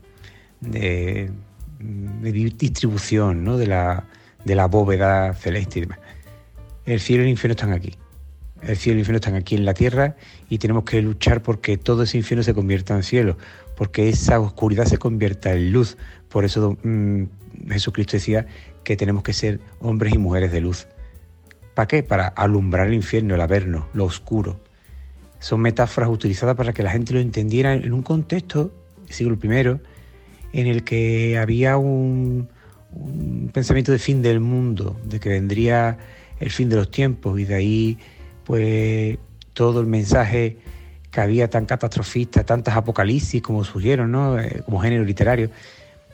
de, de di- distribución, ¿no? De la, de la bóveda celeste y demás. El cielo y el infierno están aquí. El cielo y el infierno están aquí en la tierra y tenemos que luchar porque todo ese infierno se convierta en cielo, porque esa oscuridad se convierta en luz. Por eso mm, Jesucristo decía que tenemos que ser hombres y mujeres de luz. ¿Para qué? Para alumbrar el infierno, el averno, lo oscuro. Son metáforas utilizadas para que la gente lo entendiera en un contexto, siglo I, en el que había un, pensamiento de fin del mundo, de que vendría el fin de los tiempos y de ahí pues todo el mensaje que había tan catastrofista, tantas apocalipsis como surgieron, ¿no? Eh, como género literario.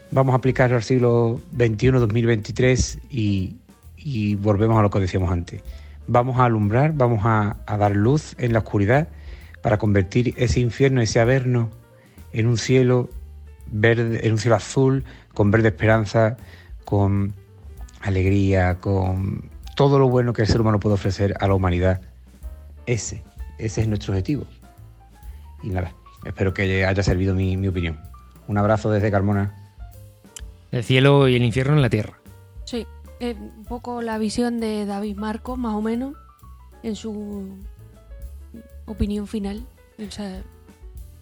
Vamos a aplicarlo al siglo XXI, 2023 y, y volvemos a lo que decíamos antes. Vamos a alumbrar, vamos a, a dar luz en la oscuridad para convertir ese infierno, ese averno, en un cielo verde, en un cielo azul, con verde esperanza, con alegría, con todo lo bueno que el ser humano puede ofrecer a la humanidad. Ese, ese es nuestro objetivo. Y nada, espero que haya servido mi, mi opinión. Un abrazo desde Carmona. El cielo y el infierno en la tierra. Sí, eh, un poco la visión de David Marcos, más o menos, en su opinión final. O sea,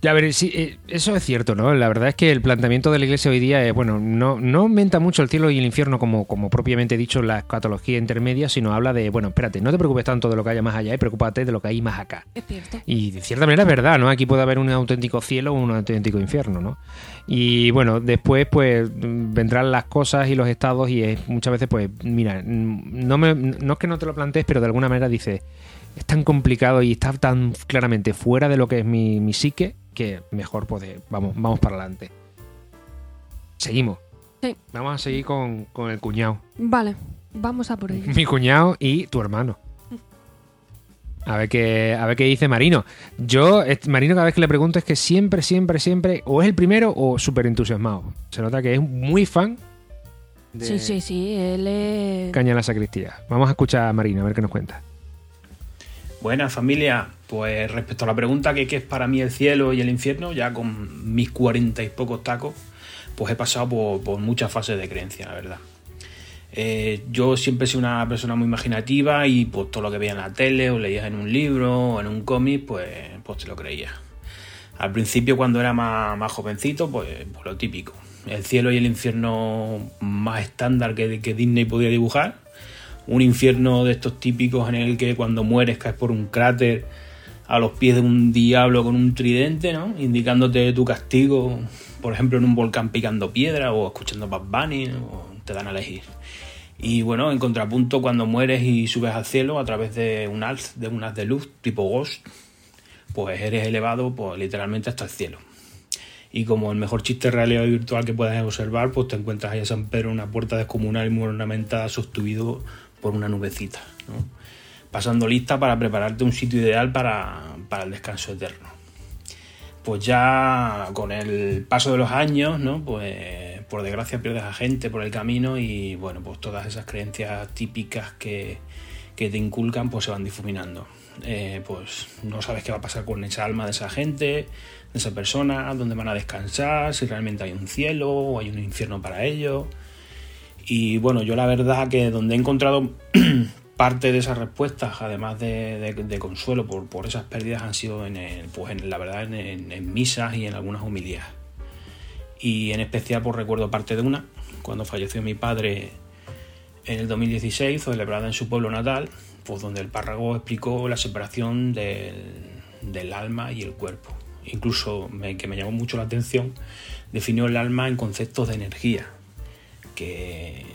A ver, sí, eh, eso es cierto, ¿no? La verdad es que el planteamiento de la iglesia hoy día es, bueno, no, no aumenta mucho el cielo y el infierno como, como propiamente dicho la escatología intermedia, sino habla de, bueno, espérate, no te preocupes tanto de lo que haya más allá y preocúpate de lo que hay más acá. Es cierto. Y de cierta manera es verdad, ¿no? Aquí puede haber un auténtico cielo o un auténtico infierno, ¿no? Y bueno, después pues vendrán las cosas y los estados y es, muchas veces pues, mira, no, me, no es que no te lo plantees, pero de alguna manera dices, es tan complicado y está tan claramente fuera de lo que es mi, mi psique que mejor pues vamos, vamos para adelante. Seguimos. Sí. Vamos a seguir con, con el cuñado. Vale, vamos a por *laughs* ello. Mi cuñado y tu hermano. A ver qué, a ver qué dice Marino. Yo, Marino, cada vez que le pregunto es que siempre, siempre, siempre, o es el primero o súper entusiasmado. Se nota que es muy fan de Sí, sí, sí, él es... Caña en la Sacristía. Vamos a escuchar a Marino, a ver qué nos cuenta. Buenas familia, pues respecto a la pregunta que qué es para mí el cielo y el infierno, ya con mis cuarenta y pocos tacos, pues he pasado por, muchas fases de creencia, la verdad. Eh, yo siempre he sido una persona muy imaginativa y pues todo lo que veía en la tele o leías en un libro o en un cómic, pues, pues te lo creía. Al principio cuando era más, más jovencito, pues, pues lo típico. El cielo y el infierno más estándar que, que Disney podía dibujar un infierno de estos típicos en el que cuando mueres caes por un cráter a los pies de un diablo con un tridente, ¿no? Indicándote tu castigo, por ejemplo, en un volcán picando piedra o escuchando Bad Bunny, te dan a elegir. Y bueno, en contrapunto, cuando mueres y subes al cielo a través de un haz, de un haz de luz tipo Ghost, pues eres elevado pues, literalmente hasta el cielo. Y como el mejor chiste de realidad virtual que puedas observar, pues te encuentras ahí a San Pedro una puerta descomunal y muy ornamentada, sustituido por una nubecita, ¿no? pasando lista para prepararte un sitio ideal para, para el descanso eterno. Pues ya con el paso de los años, ¿no? Pues por desgracia pierdes a gente por el camino y bueno, pues todas esas creencias típicas que, que te inculcan pues se van difuminando. Eh, pues no sabes qué va a pasar con esa alma de esa gente, de esa persona, dónde van a descansar, si realmente hay un cielo o hay un infierno para ellos. Y bueno, yo la verdad que donde he encontrado *clears throat* parte de esas respuestas, además de, consuelo por, por esas pérdidas, han sido en, pues la verdad en, misas y en algunas homilías. Y en especial pues recuerdo parte de una, cuando falleció mi padre en el 2016, celebrada en su pueblo natal, pues donde el párrago explicó la separación del, del alma y el cuerpo. Incluso, me- que me llamó mucho la atención, definió el alma en conceptos de energía, que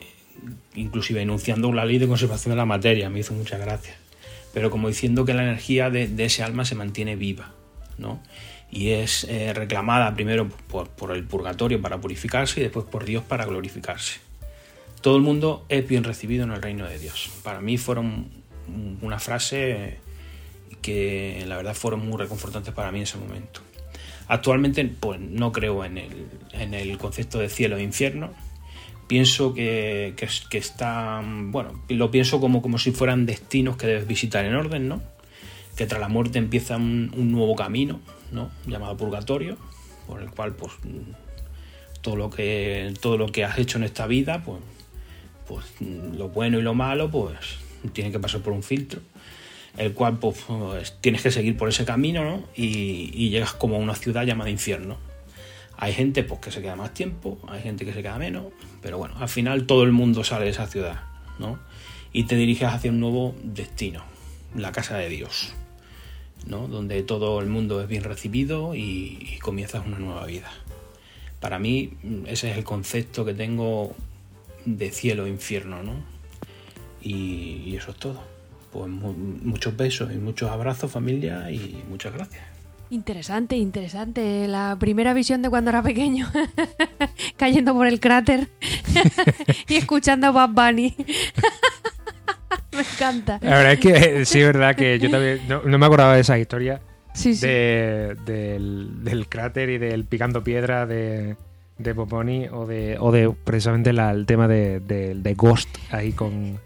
inclusive enunciando la ley de conservación de la materia, me hizo mucha gracia. Pero como diciendo que la energía de, ese alma se mantiene viva, ¿no? Y es eh, reclamada primero por, por el purgatorio para purificarse y después por Dios para glorificarse. Todo el mundo es bien recibido en el reino de Dios. Para mí fueron una frase que la verdad fueron muy reconfortantes para mí en ese momento. Actualmente pues no creo en el, en el concepto de cielo e infierno. Pienso que, que, que están, bueno, lo pienso como, como si fueran destinos que debes visitar en orden, ¿no? Que tras la muerte empieza un, nuevo camino, ¿no? Llamado purgatorio, por el cual pues todo lo que, todo lo que has hecho en esta vida, pues, pues lo bueno y lo malo, pues tiene que pasar por un filtro el cual pues, tienes que seguir por ese camino ¿no? y, y llegas como a una ciudad llamada infierno. Hay gente pues, que se queda más tiempo, hay gente que se queda menos, pero bueno, al final todo el mundo sale de esa ciudad ¿no? y te diriges hacia un nuevo destino, la casa de Dios, ¿no? donde todo el mundo es bien recibido y, comienzas una nueva vida. Para mí ese es el concepto que tengo de cielo e infierno, ¿no? Y, eso es todo. Pues mu- muchos besos y muchos abrazos familia y muchas gracias. Interesante, interesante. La primera visión de cuando era pequeño. *laughs* Cayendo por el cráter *laughs* y escuchando a Bad Bunny. *laughs* Me encanta. La verdad es que sí es verdad que yo también no, no me acordaba de esa historia Sí, sí. de- del, del cráter y del picando piedra de, de Poponi o de, o de precisamente la- el tema de, de- de Ghost ahí con,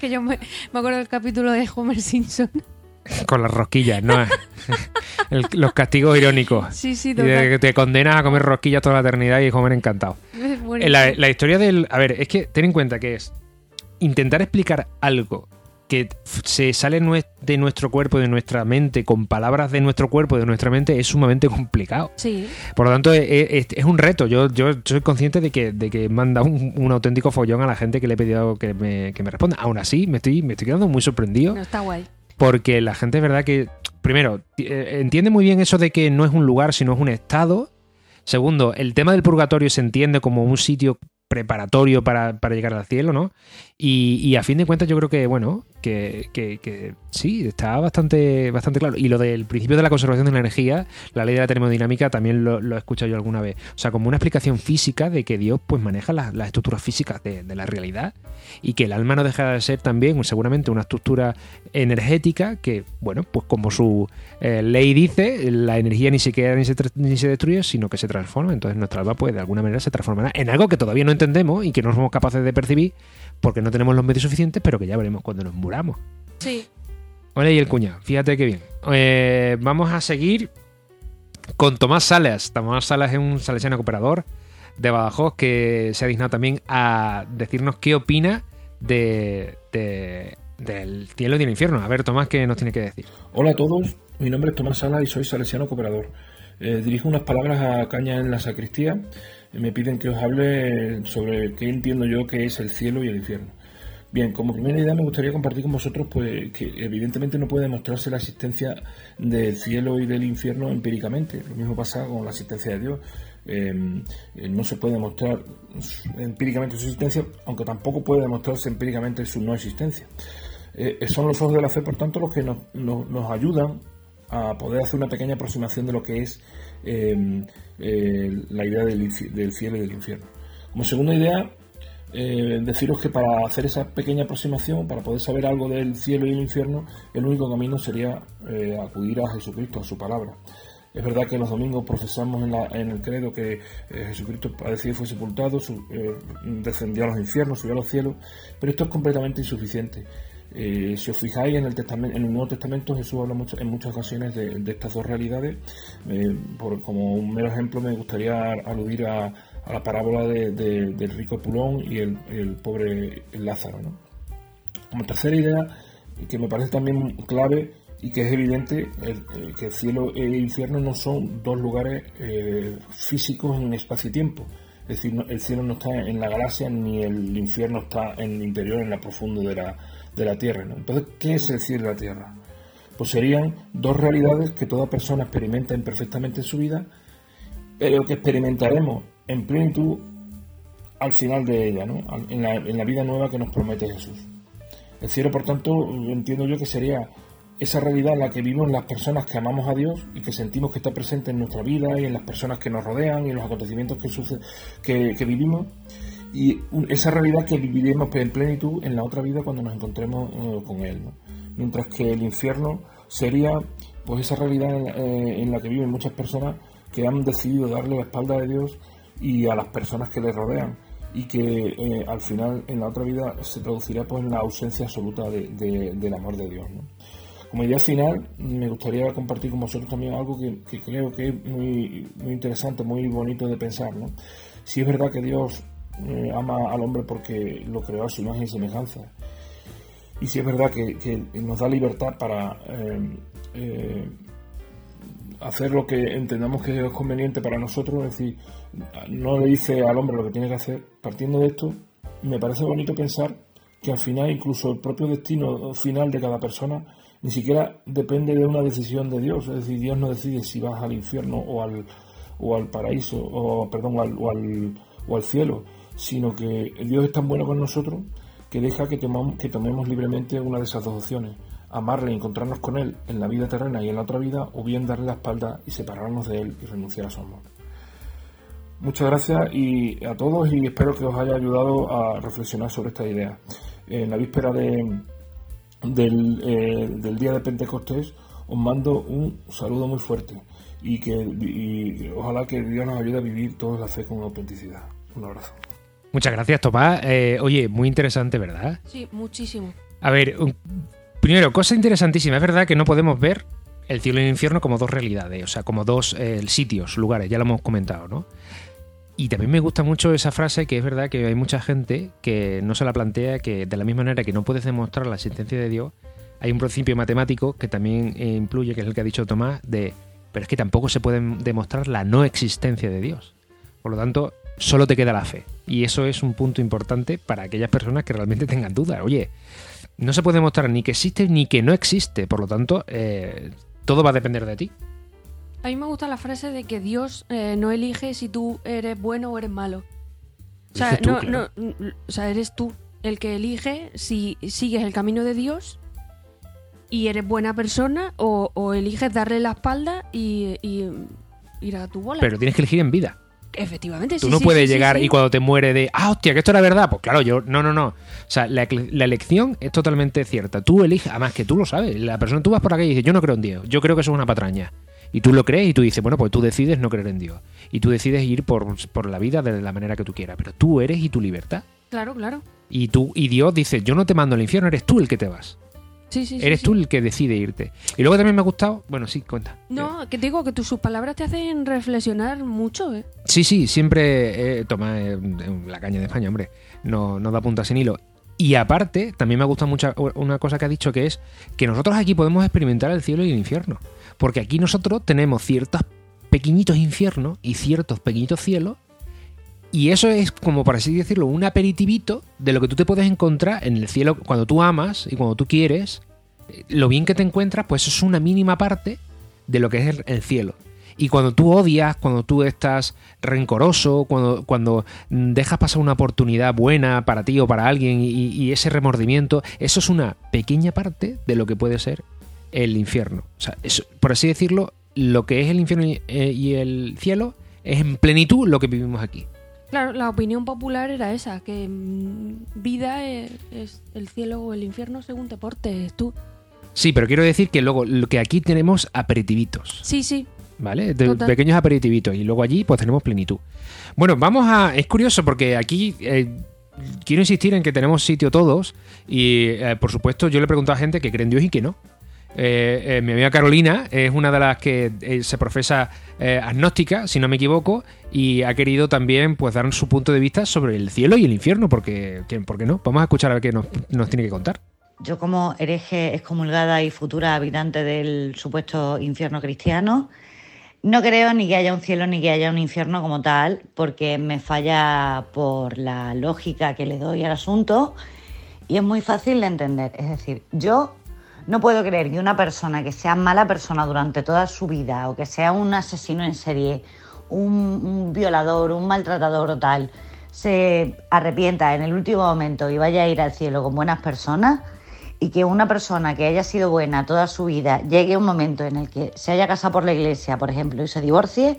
Que yo me, me acuerdo del capítulo de Homer Simpson. Con las rosquillas, ¿no? *laughs* El- los castigos irónicos. Sí, sí, Y de que te condenas a comer rosquillas toda la eternidad y Homer encantado. Es Eh. La, la historia del. A ver, es que ten en cuenta que es intentar explicar algo que se sale de nuestro cuerpo, de nuestra mente, con palabras de nuestro cuerpo, de nuestra mente, es sumamente complicado. Sí. Por lo tanto, es, un reto. Yo, yo soy consciente de que, de que manda un, un, auténtico follón a la gente que le he pedido que me, que me responda. Aún así, me estoy, me estoy quedando muy sorprendido. No, está guay. Porque la gente es verdad que, primero, eh, entiende muy bien eso de que no es un lugar, sino es un estado. Segundo, el tema del purgatorio se entiende como un sitio preparatorio para, para llegar al cielo, ¿no? Y, y, a fin de cuentas yo creo que, bueno, que, que, sí, está bastante, bastante claro. Y lo del principio de la conservación de la energía, la ley de la termodinámica, también lo, lo he escuchado yo alguna vez. O sea, como una explicación física de que Dios pues maneja las, estructuras físicas de, la realidad y que el alma no deja de ser también seguramente una estructura energética que, bueno, pues como su eh, ley dice, la energía ni se queda ni se, ni se destruye, sino que se transforma. Entonces nuestra alma pues de alguna manera se transformará en algo que todavía no entendemos y que no somos capaces de percibir porque no tenemos los medios suficientes, pero que ya veremos cuando nos muramos. Sí. Hola y el cuñado, fíjate qué bien. Eh, vamos a seguir con Tomás Salas. Tomás Salas es un salesiano cooperador de Badajoz que se ha dignado también a decirnos qué opina de, del cielo y del infierno. A ver, Tomás, ¿qué nos tiene que decir? Hola a todos, mi nombre es Tomás Salas y soy salesiano cooperador. Eh, dirijo unas palabras a Caña en la sacristía me piden que os hable sobre qué entiendo yo que es el cielo y el infierno. Bien, como primera idea me gustaría compartir con vosotros pues que evidentemente no puede demostrarse la existencia del cielo y del infierno empíricamente. Lo mismo pasa con la existencia de Dios. Em, eh, no se puede demostrar empíricamente su existencia, aunque tampoco puede demostrarse empíricamente su no existencia. Eh, son los ojos de la fe, por tanto, los que nos, nos ayudan a poder hacer una pequeña aproximación de lo que es em, eh, la idea del, cielo y del infierno. Como segunda idea, eh, deciros que para hacer esa pequeña aproximación, para poder saber algo del cielo y el infierno, el único camino sería eh, acudir a Jesucristo, a su palabra. Es verdad que los domingos profesamos en, el credo que Jesucristo padeció fue sepultado, descendió a los infiernos, subió a los cielos, pero esto es completamente insuficiente. Eh, si os fijáis en el, testamento, en el Nuevo Testamento, Jesús habla mucho, en muchas ocasiones de, estas dos realidades. Eh, por, como un mero ejemplo, me gustaría aludir a, la parábola del rico Pulón y el, pobre Lázaro. Como tercera idea, que me parece también clave y que es evidente, que el cielo e infierno no son dos lugares eh, físicos en espacio y tiempo. Es decir, el cielo no está en la galaxia ni el infierno está en el interior, en la profundo de la, de la Tierra. Entonces, ¿qué es el cielo y la Tierra? Pues serían dos realidades que toda persona experimenta imperfectamente en su vida, pero que experimentaremos en plenitud al final de ella, ¿no? en, la, en la vida nueva que nos promete Jesús. El cielo, por tanto, entiendo yo que sería esa realidad en la que vivimos las personas que amamos a Dios y que sentimos que está presente en nuestra vida y en las personas que nos rodean y en los acontecimientos que, que, que vivimos y esa realidad que viviremos en plenitud en la otra vida cuando nos encontremos eh, con Él. Mientras que el infierno sería pues esa realidad eh, en la que viven muchas personas que han decidido darle la espalda a Dios y a las personas que le rodean y que eh, al final en la otra vida se traducirá pues en la ausencia absoluta del amor de Dios. Como idea final, me gustaría compartir con vosotros también algo que, creo que es muy, muy interesante, muy bonito de pensar. ¿no? Si es verdad que Dios eh, ama al hombre porque lo creó a su imagen y semejanza. Y si es verdad que, nos da libertad para eh, eh, hacer lo que entendamos que es conveniente para nosotros, es decir, no le dice al hombre lo que tiene que hacer. Partiendo de esto, me parece bonito pensar que al final incluso el propio destino final de cada persona ni siquiera depende de una decisión de Dios, es decir, Dios no decide si vas al infierno o al, o al paraíso, o perdón, o al, o al cielo, sino que Dios es tan bueno con nosotros que deja que, que tomemos libremente una de esas dos opciones, amarle y encontrarnos con Él en la vida terrena y en la otra vida, o bien darle la espalda y separarnos de Él y renunciar a su amor. Muchas gracias y a todos y espero que os haya ayudado a reflexionar sobre esta idea. En la víspera de, del, eh, día de Pentecostés os mando un saludo muy fuerte y que ojalá que Dios nos ayude a vivir toda la fe con autenticidad. Un abrazo. Muchas gracias, Tomás. Eh, oye, muy interesante, ¿verdad? Sí, muchísimo. A ver, primero, cosa interesantísima. Es verdad que no podemos ver el cielo y el infierno como dos realidades, o sea, como dos eh, sitios, lugares, ya lo hemos comentado, ¿no? Y también me gusta mucho esa frase que es verdad que hay mucha gente que no se la plantea que de la misma manera que no puedes demostrar la existencia de Dios, hay un principio matemático que también eh, influye, que es el que ha dicho Tomás, de pero es que tampoco se puede demostrar la no existencia de Dios. Por lo tanto, solo te queda la fe. Y eso es un punto importante para aquellas personas que realmente *laughs* tengan dudas. Oye, no se puede demostrar ni que existe ni que no existe. Por lo tanto, eh, todo va a depender de ti. A mí me gusta la frase de que Dios eh, no elige si tú eres bueno o eres malo. O sea, tú, no, claro. no, o sea, eres tú el que elige si sigues el camino de Dios y eres buena persona o, o eliges darle la espalda y, y ir a tu bola. Pero tienes que elegir en vida. Efectivamente, Tú sí, no sí, puedes sí, llegar y cuando te muere de, ah, hostia, que esto era verdad. Pues claro, yo, no, no, no. O sea, la, la elección es totalmente cierta. Tú eliges, además que tú lo sabes. La persona, tú vas por calle y dices, yo no creo en Dios, yo creo que eso es una patraña. Y tú lo crees y tú dices, bueno, pues tú decides no creer en Dios. Y tú decides ir por, por la vida de la manera que tú quieras. Pero tú eres y tu libertad. Claro, claro. Y tú y Dios dice, yo no te mando al infierno, eres tú el que te vas. Sí, sí, sí, eres sí. tú el que decide irte. Y luego también me ha gustado, bueno, sí, cuenta. No, que te digo que tus sus palabras te hacen reflexionar mucho, ¿eh? Sí, sí, siempre eh, toma eh, la caña de España, hombre. No, no da punta sin hilo. Y aparte, también me gusta mucho una cosa que ha dicho que es que nosotros aquí podemos experimentar el cielo y el infierno. Porque aquí nosotros tenemos ciertos pequeñitos infiernos y ciertos pequeñitos cielos. Y eso es como, por así decirlo, un aperitivito de lo que tú te puedes encontrar en el cielo cuando tú amas y cuando tú quieres. Eh, Lo bien que te encuentras, pues eso es una mínima parte de lo que es el, el cielo. Y cuando tú odias, cuando tú estás rencoroso, cuando, cuando dejas pasar una oportunidad buena para ti o para alguien y, ese remordimiento, eso es una pequeña parte de lo que puede ser el infierno. O sea, por así decirlo, lo que es el infierno eh, y el cielo es en plenitud lo que vivimos aquí. Claro, la opinión popular era esa, que mm, vida es, es el cielo o el infierno según te portes tú. Sí, pero quiero decir que luego lo que aquí tenemos aperitivitos. Sí, sí. ¿Vale? De pequeños aperitivitos. Y luego allí pues tenemos plenitud. Bueno, vamos a... Es curioso porque aquí... eh, quiero insistir en que tenemos sitio todos. Y eh, por supuesto yo le he preguntado a gente que cree en Dios y que no. Eh, eh, mi amiga Carolina es una de las que eh, se profesa agnóstica, si no me equivoco, y ha querido también pues dar su punto de vista sobre el cielo y el infierno, porque ¿quién- ¿por qué no? Vamos a escuchar a ver qué nos tiene que contar. Yo como hereje excomulgada y futura habitante del supuesto infierno cristiano, no creo ni que haya un cielo ni que haya un infierno como tal, porque me falla por la lógica que le doy al asunto y es muy fácil de entender. Es decir, yo no puedo creer que una persona que sea mala persona durante toda su vida o que sea un asesino en serie, un, un violador, un maltratador o tal, se arrepienta en el último momento y vaya a ir al cielo con buenas personas y que una persona que haya sido buena toda su vida llegue a un momento en el que se haya casado por la iglesia, por ejemplo, y se divorcie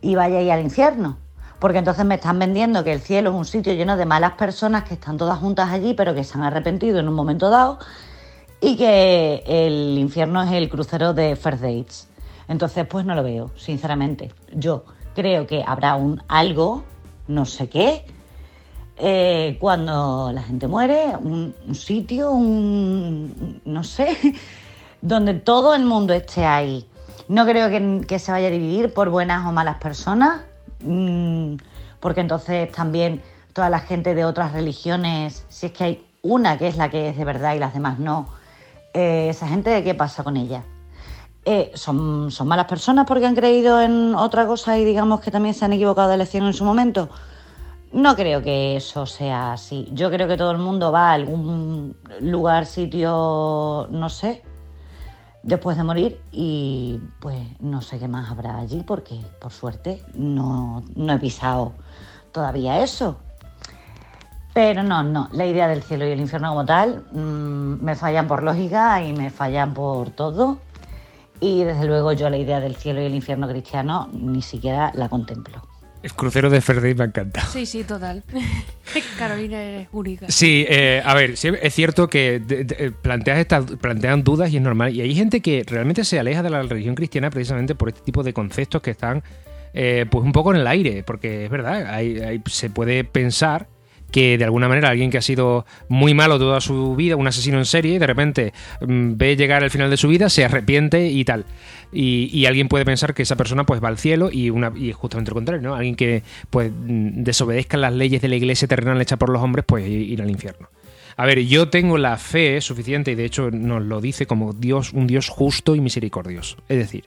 y vaya a ir al infierno. Porque entonces me están vendiendo que el cielo es un sitio lleno de malas personas que están todas juntas allí, pero que se han arrepentido en un momento dado, y que el infierno es el crucero de First Dates. Entonces, pues no lo veo, sinceramente. Yo creo que habrá un algo, no sé qué, eh, cuando la gente muere, un, sitio, un, no sé, *laughs* donde todo el mundo esté ahí. No creo que, que se vaya a dividir por buenas o malas personas, mm, porque entonces también toda la gente de otras religiones, si es que hay una que es la que es de verdad y las demás no, eh, esa gente, ¿qué pasa con ella? Eh, ¿son, ¿Son malas personas porque han creído en otra cosa y digamos que también se han equivocado de elección en su momento? No creo que eso sea así. Yo creo que todo el mundo va a algún lugar, sitio, no sé, después de morir y pues no sé qué más habrá allí porque por suerte no, no he pisado todavía eso. Pero no, no, la idea del cielo y el infierno como tal mm, me fallan por lógica y me fallan por todo. Y desde luego yo la idea del cielo y el infierno cristiano ni siquiera la contemplo. El crucero de Ferdinand me encanta. Sí, sí, total. *laughs* Carolina eres única. Sí, eh, a ver, sí, es cierto que de- de- planteas estas, plantean dudas y es normal. Y hay gente que realmente se aleja de la religión cristiana precisamente por este tipo de conceptos que están eh, pues un poco en el aire. Porque es verdad, hay- hay- se puede pensar que de alguna manera alguien que ha sido muy malo toda su vida, un asesino en serie, de repente mm, ve llegar al final de su vida, se arrepiente y tal. Y, alguien puede pensar que esa persona pues va al cielo y, una, y justamente lo contrario, ¿no? Alguien que pues mm, desobedezca las leyes de la iglesia terrenal hecha por los hombres, pues ir al infierno. A ver, yo tengo la fe suficiente y de hecho nos lo dice como Dios, un Dios justo y misericordioso. Es decir,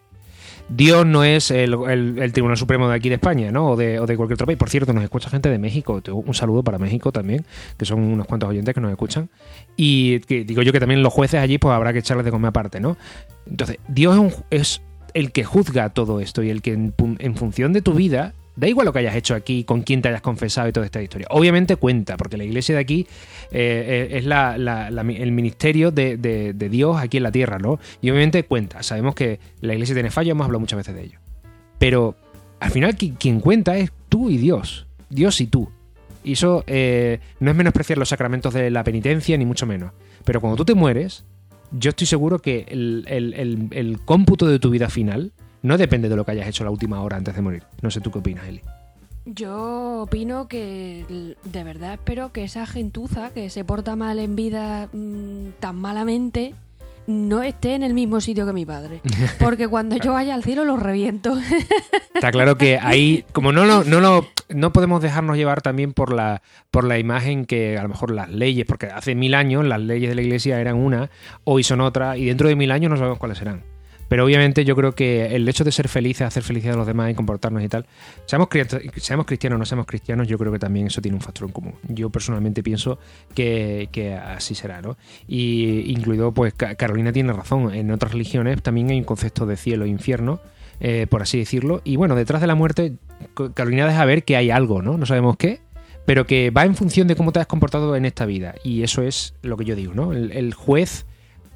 Dios no es el, Tribunal Supremo de aquí de España, ¿no? O de, cualquier otro país. Por cierto, nos escucha gente de México. Un saludo para México también, que son unos cuantos oyentes que nos escuchan. Y digo yo que también los jueces allí, pues habrá que echarles de comer aparte, ¿no? Entonces, Dios es, el que juzga todo esto y el que en función de tu vida Da igual lo que hayas hecho aquí, con quién te hayas confesado y toda esta historia. Obviamente cuenta, porque la iglesia de aquí eh, eh, es el ministerio de, Dios aquí en la tierra, ¿no? Y obviamente cuenta. Sabemos que la iglesia tiene fallos, hemos hablado muchas veces de ello. Pero al final quien cuenta es tú y Dios. Dios y tú. Y eso eh, no es menospreciar los sacramentos de la penitencia, ni mucho menos. Pero cuando tú te mueres, yo estoy seguro que el cómputo de tu vida final no depende de lo que hayas hecho la última hora antes de morir. No sé tú qué opinas, Eli. Yo opino que de verdad espero que esa gentuza que se porta mal en vida mm, tan malamente no esté en el mismo sitio que mi padre. *laughs* Porque cuando yo vaya al cielo lo reviento. *laughs* Está claro que ahí, como no lo, no lo, no podemos dejarnos llevar también por la, por la imagen que a lo mejor las leyes, porque hace mil años las leyes de la iglesia eran una, hoy son otra, y dentro de mil años no sabemos cuáles serán. Pero obviamente yo creo que el hecho de ser felices, hacer felices a los demás y comportarnos y tal, seamos, seamos cristianos o no seamos cristianos, yo creo que también eso tiene un factor en común. Yo personalmente pienso que, así será, ¿no? Y incluido, pues Carolina tiene razón, en otras religiones también hay un concepto de cielo e infierno, eh, por así decirlo. Y bueno, detrás de la muerte, Carolina deja ver que hay algo, ¿no? No sabemos qué, pero que va en función de cómo te has comportado en esta vida. Y eso es lo que yo digo, ¿no? El, juez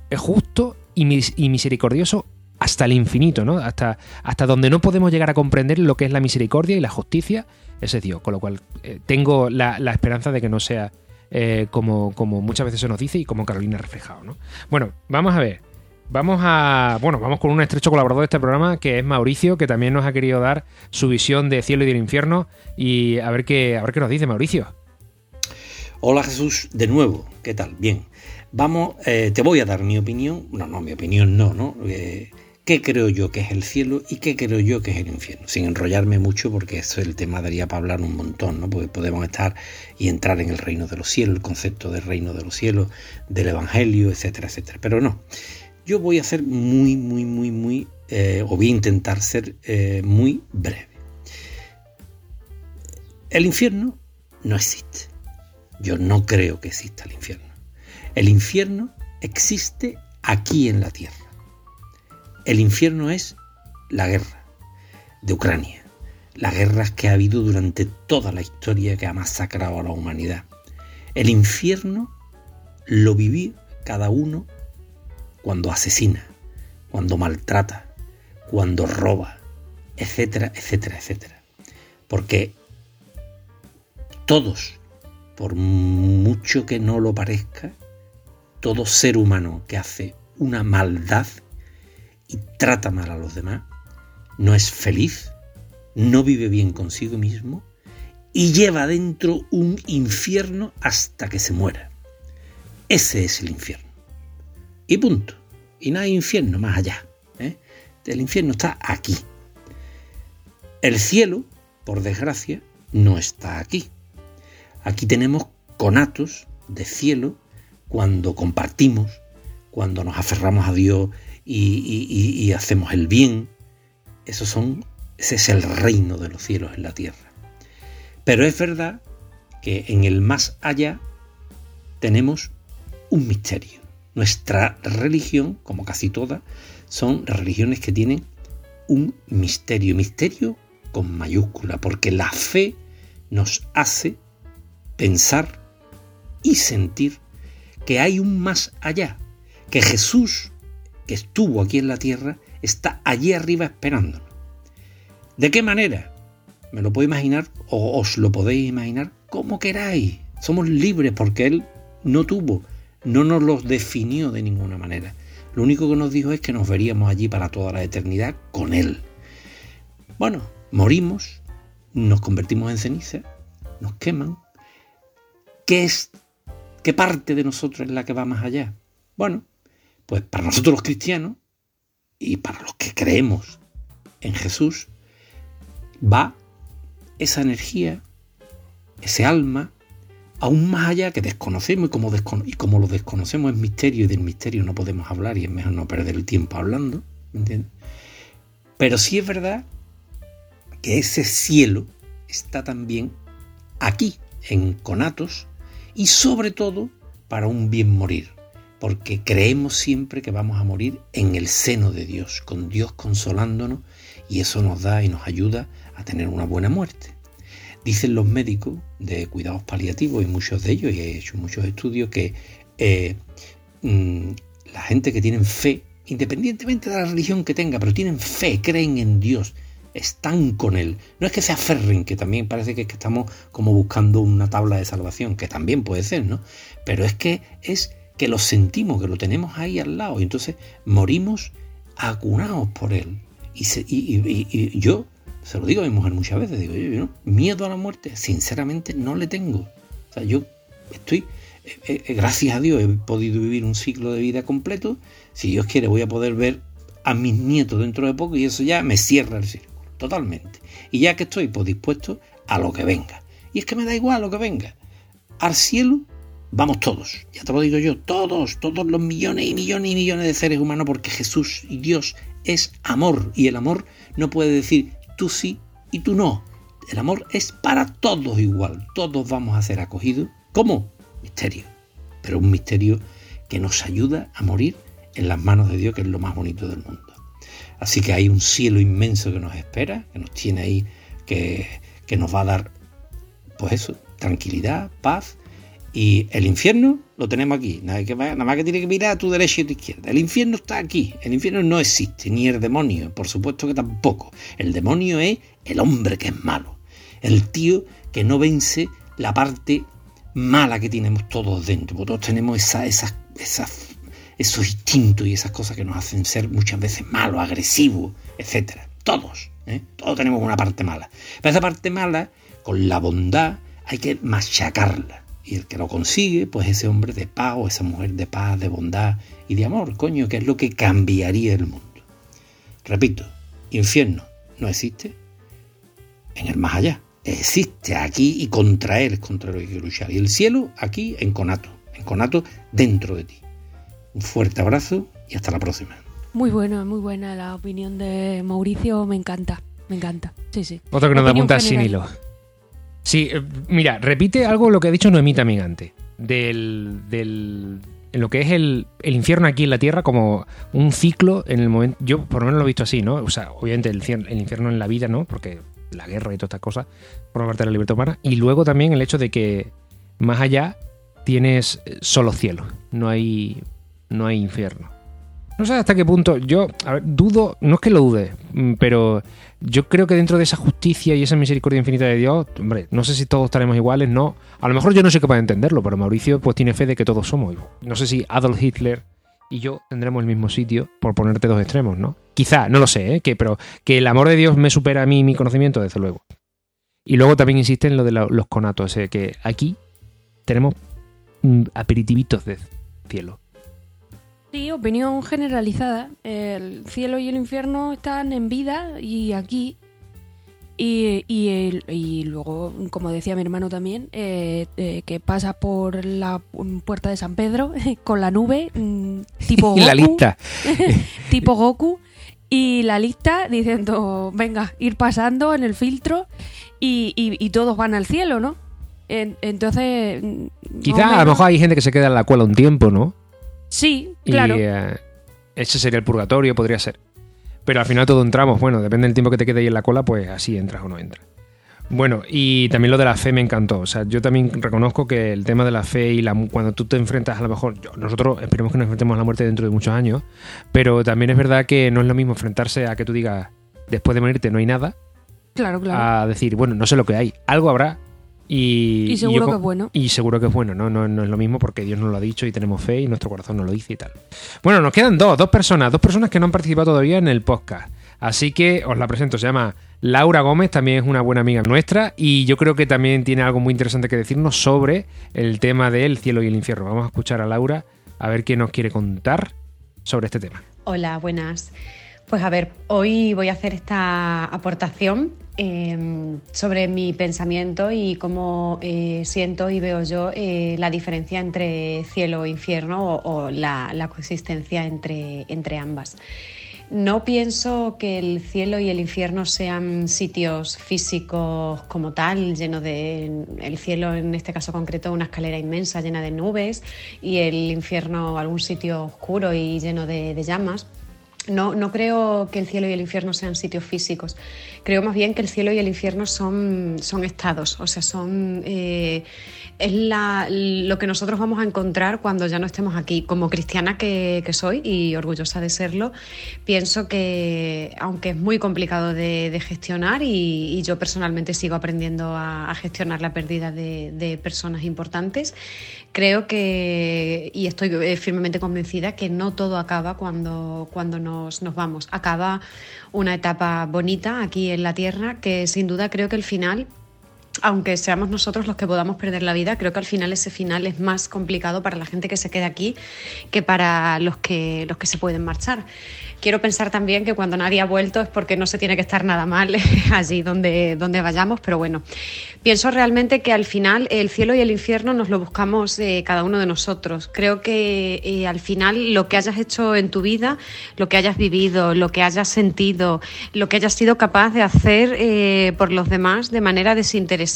es justo y misericordioso hasta el infinito, ¿no? Hasta, hasta donde no podemos llegar a comprender lo que es la misericordia y la justicia, ese Dios. Con lo cual, eh, tengo la, esperanza de que no sea eh, como, como muchas veces se nos dice y como Carolina ha reflejado, ¿no? Bueno, vamos a ver. Vamos a. Bueno, vamos con un estrecho colaborador de este programa, que es Mauricio, que también nos ha querido dar su visión de cielo y del infierno. Y a ver qué, a ver qué nos dice Mauricio. Hola Jesús, de nuevo, ¿qué tal? Bien. Vamos, eh, te voy a dar mi opinión. No, no, mi opinión no, ¿no? Qué creo yo que es el cielo y qué creo yo que es el infierno, sin enrollarme mucho porque eso el tema daría para hablar un montón, ¿no? Porque podemos estar y entrar en el reino de los cielos, el concepto del reino de los cielos, del evangelio, etcétera, etcétera. Pero no, yo voy a ser muy, muy, muy, muy, eh, o voy a intentar ser eh, muy breve. El infierno no existe. Yo no creo que exista el infierno. El infierno existe aquí en la tierra. El infierno es la guerra de Ucrania, las guerras que ha habido durante toda la historia que ha masacrado a la humanidad. El infierno lo viví cada uno cuando asesina, cuando maltrata, cuando roba, etcétera, etcétera, etcétera. Porque todos, por mucho que no lo parezca, todo ser humano que hace una maldad y trata mal a los demás, no es feliz, no vive bien consigo mismo y lleva dentro un infierno hasta que se muera. Ese es el infierno. Y punto. Y no hay infierno más allá. ¿eh? El infierno está aquí. El cielo, por desgracia, no está aquí. Aquí tenemos conatos de cielo cuando compartimos, cuando nos aferramos a Dios y, hacemos el bien. Esos son, ese es el reino de los cielos en la tierra. Pero es verdad que en el más allá tenemos un misterio. Nuestra religión, como casi todas, son religiones que tienen un misterio. Misterio con mayúscula, porque la fe nos hace pensar y sentir que hay un más allá, que Jesús que estuvo aquí en la tierra está allí arriba esperándonos. ¿De qué manera? Me lo puedo imaginar o os lo podéis imaginar como queráis. Somos libres porque Él no tuvo, no nos los definió de ninguna manera. Lo único que nos dijo es que nos veríamos allí para toda la eternidad con Él. Bueno, morimos, nos convertimos en ceniza, nos queman ¿qué es, qué parte de nosotros es la que va más allá? Bueno, pues para nosotros los cristianos y para los que creemos en Jesús, va esa energía, ese alma, aún más allá que desconocemos y como, lo desconocemos es misterio y del misterio no podemos hablar y es mejor no perder el tiempo hablando, ¿entiendes? Pero sí es verdad que ese cielo está también aquí, en Conatos, y sobre todo para un bien morir, porque creemos siempre que vamos a morir en el seno de Dios, con Dios consolándonos, y eso nos da y nos ayuda a tener una buena muerte. Dicen los médicos de cuidados paliativos, y muchos de ellos, y he hecho muchos estudios, que eh, mm, la gente que tienen fe, independientemente de la religión que tenga, pero tienen fe, creen en Dios, están con Él. No es que se aferren, que también parece que, es que estamos como buscando una tabla de salvación, que también puede ser, ¿no? Pero es que es que lo sentimos, que lo tenemos ahí al lado, y entonces morimos acunados por Él. Y, yo se lo digo a mi mujer muchas veces, digo, yo, miedo a la muerte, sinceramente no le tengo. O sea, yo estoy, eh, eh, gracias a Dios, he podido vivir un ciclo de vida completo. Si Dios quiere, voy a poder ver a mis nietos dentro de poco y eso ya me cierra el círculo, totalmente. Y ya que estoy pues, dispuesto a lo que venga. Y es que me da igual lo que venga. Al cielo vamos todos, ya te lo digo yo, todos, todos los millones y millones y millones de seres humanos, porque Jesús y Dios es amor y el amor no puede decir tú sí y tú no. El amor es para todos igual, todos vamos a ser acogidos. ¿Cómo? Misterio, pero un misterio que nos ayuda a morir en las manos de Dios, que es lo más bonito del mundo. Así que hay un cielo inmenso que nos espera, que nos tiene ahí, que, que nos va a dar, pues eso, tranquilidad, paz y el infierno lo tenemos aquí. Nada, más que tiene que mirar a tu derecha y a tu izquierda. El infierno está aquí. El infierno no existe, ni el demonio. Por supuesto que tampoco. El demonio es el hombre que es malo. El tío que no vence la parte mala que tenemos todos dentro. Todos tenemos esa, esas, esas, esos instintos y esas cosas que nos hacen ser muchas veces malos, agresivos, etc. Todos. ¿eh? Todos tenemos una parte mala. Pero esa parte mala, con la bondad, hay que machacarla y el que lo consigue, pues ese hombre de paz o esa mujer de paz, de bondad y de amor, coño, que es lo que cambiaría el mundo. Repito, infierno no existe en el más allá. Existe aquí y contra él es contra lo que hay que luchar. Y el cielo aquí en Conato, en Conato dentro de ti. Un fuerte abrazo y hasta la próxima. Muy buena, muy buena la opinión de Mauricio, me encanta, me encanta. Sí, sí. Otro que nos da punta sin hilo. Sí, eh, mira, repite algo lo que ha dicho Noemí también antes. Del, del, en lo que es el, el, infierno aquí en la tierra como un ciclo en el momento. Yo por lo menos lo he visto así, ¿no? O sea, obviamente el, el infierno en la vida, ¿no? Porque la guerra y todas estas cosas por parte de la libertad humana. Y luego también el hecho de que más allá tienes solo cielo. No hay. No hay infierno. No sé hasta qué punto. Yo dudo, no es que lo dude, mm, pero yo creo que dentro de esa justicia y esa misericordia infinita de Dios, hombre, no sé si todos estaremos iguales, no. A lo mejor yo no soy capaz de entenderlo, pero Mauricio pues tiene fe de que todos somos. No sé si Adolf Hitler y yo tendremos el mismo sitio, por ponerte dos extremos, ¿no? Quizá, no lo sé, ¿eh? Que, pero que el amor de Dios me supera a mí mi conocimiento, desde luego. Y luego también insiste en lo de los conatos, ¿eh? que aquí tenemos mm, aperitivitos de cielo. Sí, opinión generalizada. El cielo y el infierno están en vida y aquí. Y, y, luego, como decía mi hermano también, eh, eh, que pasa por la puerta de San Pedro *laughs* con la nube, mm, tipo *laughs* Goku. la lista. *laughs* tipo Goku. Y la lista diciendo, venga, ir pasando en el filtro y, y todos van al cielo, ¿no? entonces... Quizá a lo mejor hay gente que se queda en la cuela un tiempo, ¿no? Sí, claro. Eh, ese sería el purgatorio, podría ser. Pero al final todo entramos. Bueno, depende del tiempo que te quede ahí en la cola, pues así entras o no entras. Bueno, y también lo de la fe me encantó. O sea, yo también reconozco que el tema de la fe y la, cuando tú te enfrentas a lo mejor, nosotros esperemos que nos enfrentemos a la muerte dentro de muchos años, pero también es verdad que no es lo mismo enfrentarse a que tú digas, después de morirte no hay nada, claro, claro. a decir, bueno, no sé lo que hay, algo habrá y, seguro que es bueno. Y seguro que es bueno, ¿no? ¿no? es lo mismo porque Dios nos lo ha dicho y tenemos fe y nuestro corazón nos lo dice y tal. Bueno, nos quedan dos, dos personas, dos personas que no han participado todavía en el podcast. Así que os la presento, se llama Laura Gómez, también es una buena amiga nuestra y yo creo que también tiene algo muy interesante que decirnos sobre el tema del cielo y el infierno. Vamos a escuchar a Laura a ver qué nos quiere contar sobre este tema. Hola, buenas. Pues a ver, hoy voy a hacer esta aportación em, sobre mi pensamiento y cómo eh, siento y veo yo eh, la diferencia entre cielo e infierno o, la, coexistencia entre, entre ambas. No pienso que el cielo y el infierno sean sitios físicos como tal, lleno de el cielo en este caso concreto una escalera inmensa llena de nubes y el infierno algún sitio oscuro y lleno de llamas. No, no creo que el cielo y el infierno sean sitios físicos. Creo más bien que el cielo y el infierno son, son estados, o sea, son eh, es la, lo que nosotros vamos a encontrar cuando ya no estemos aquí. Como cristiana que, soy y orgullosa de serlo, pienso que, aunque es muy complicado de, gestionar y, yo personalmente sigo aprendiendo a, gestionar la pérdida de, personas importantes, creo que, y estoy eh, firmemente convencida, que no todo acaba cuando, cuando nos, vamos. Acaba una etapa bonita aquí en la Tierra que sin duda creo que el final aunque seamos nosotros los que podamos perder la vida, creo que al final ese final es más complicado para la gente que se queda aquí que para los que, los que se pueden marchar. Quiero pensar también que cuando nadie ha vuelto es porque no se tiene que estar nada mal *laughs* allí donde, donde vayamos, pero bueno, pienso realmente que al final el cielo y el infierno nos lo buscamos eh, cada uno de nosotros. Creo que eh, al final lo que hayas hecho en tu vida, lo que hayas vivido, lo que hayas sentido, lo que hayas sido capaz de hacer eh, por los demás de manera desinteresada,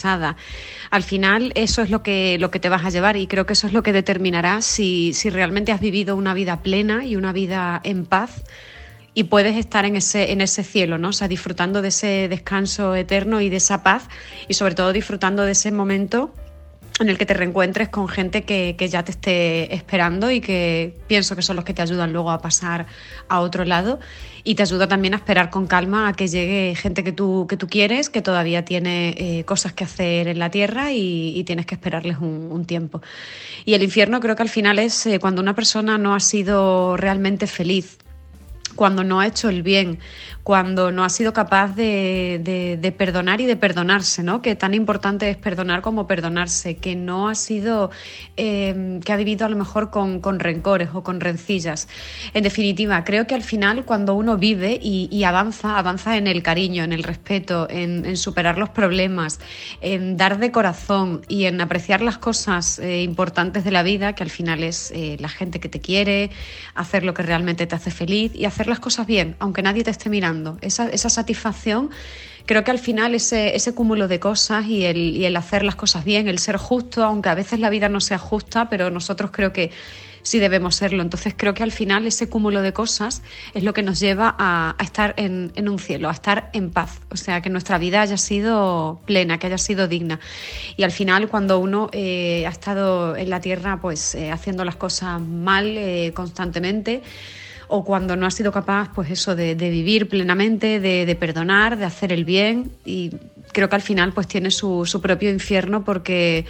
al final eso es lo que, lo que te vas a llevar y creo que eso es lo que determinará si, si realmente has vivido una vida plena y una vida en paz y puedes estar en ese, en ese cielo, ¿no? O sea, disfrutando de ese descanso eterno y de esa paz y sobre todo disfrutando de ese momento en el que te reencuentres con gente que, ya te esté esperando y que pienso que son los que te ayudan luego a pasar a otro lado y te ayuda también a esperar con calma a que llegue gente que tú, que tú quieres, que todavía tiene eh, cosas que hacer en la tierra y, tienes que esperarles un, tiempo. Y el infierno creo que al final es eh, cuando una persona no ha sido realmente feliz cuando no ha hecho el bien, cuando no ha sido capaz de, perdonar y de perdonarse, ¿no? Que tan importante es perdonar como perdonarse, que no ha sido, eh, que ha vivido a lo mejor con, rencores o con rencillas. En definitiva, creo que al final cuando uno vive y, avanza, avanza en el cariño, en el respeto, en, superar los problemas, en dar de corazón y en apreciar las cosas eh, importantes de la vida, que al final es eh, la gente que te quiere, hacer lo que realmente te hace feliz y hacer las cosas bien, aunque nadie te esté mirando esa, satisfacción, creo que al final ese, ese cúmulo de cosas y el, y el hacer las cosas bien, el ser justo, aunque a veces la vida no sea justa, pero nosotros creo que sí debemos serlo. Entonces creo que al final ese cúmulo de cosas es lo que nos lleva a, estar en, un cielo, a estar en paz. O sea, que nuestra vida haya sido plena, que haya sido digna. Y al final cuando uno eh, ha estado en la tierra pues eh, haciendo las cosas mal eh, constantemente, o cuando no ha sido capaz, pues eso, de, vivir plenamente, de, perdonar, de hacer el bien. Y creo que al final pues tiene su, su propio infierno porque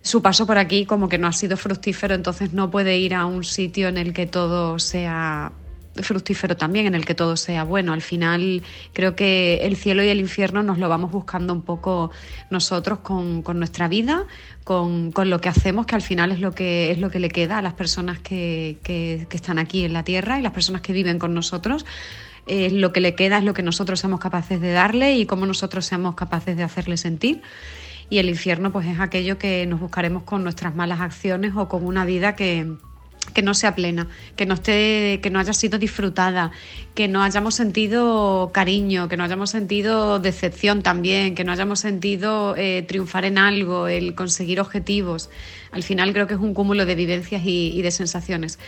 su paso por aquí como que no ha sido fructífero, entonces no puede ir a un sitio en el que todo sea fructífero también, en el que todo sea bueno. Al final creo que el cielo y el infierno nos lo vamos buscando un poco nosotros con, nuestra vida, con, lo que hacemos, que al final es lo que, es lo que le queda a las personas que, que, están aquí en la tierra y las personas que viven con nosotros. Es lo que le queda, es lo que nosotros somos capaces de darle y cómo nosotros seamos capaces de hacerle sentir y el infierno pues es aquello que nos buscaremos con nuestras malas acciones o con una vida que, que no sea plena, que no esté, que no haya sido disfrutada, que no hayamos sentido cariño, que no hayamos sentido decepción también, que no hayamos sentido eh, triunfar en algo, el conseguir objetivos. Al final creo que es un cúmulo de vivencias y de sensaciones.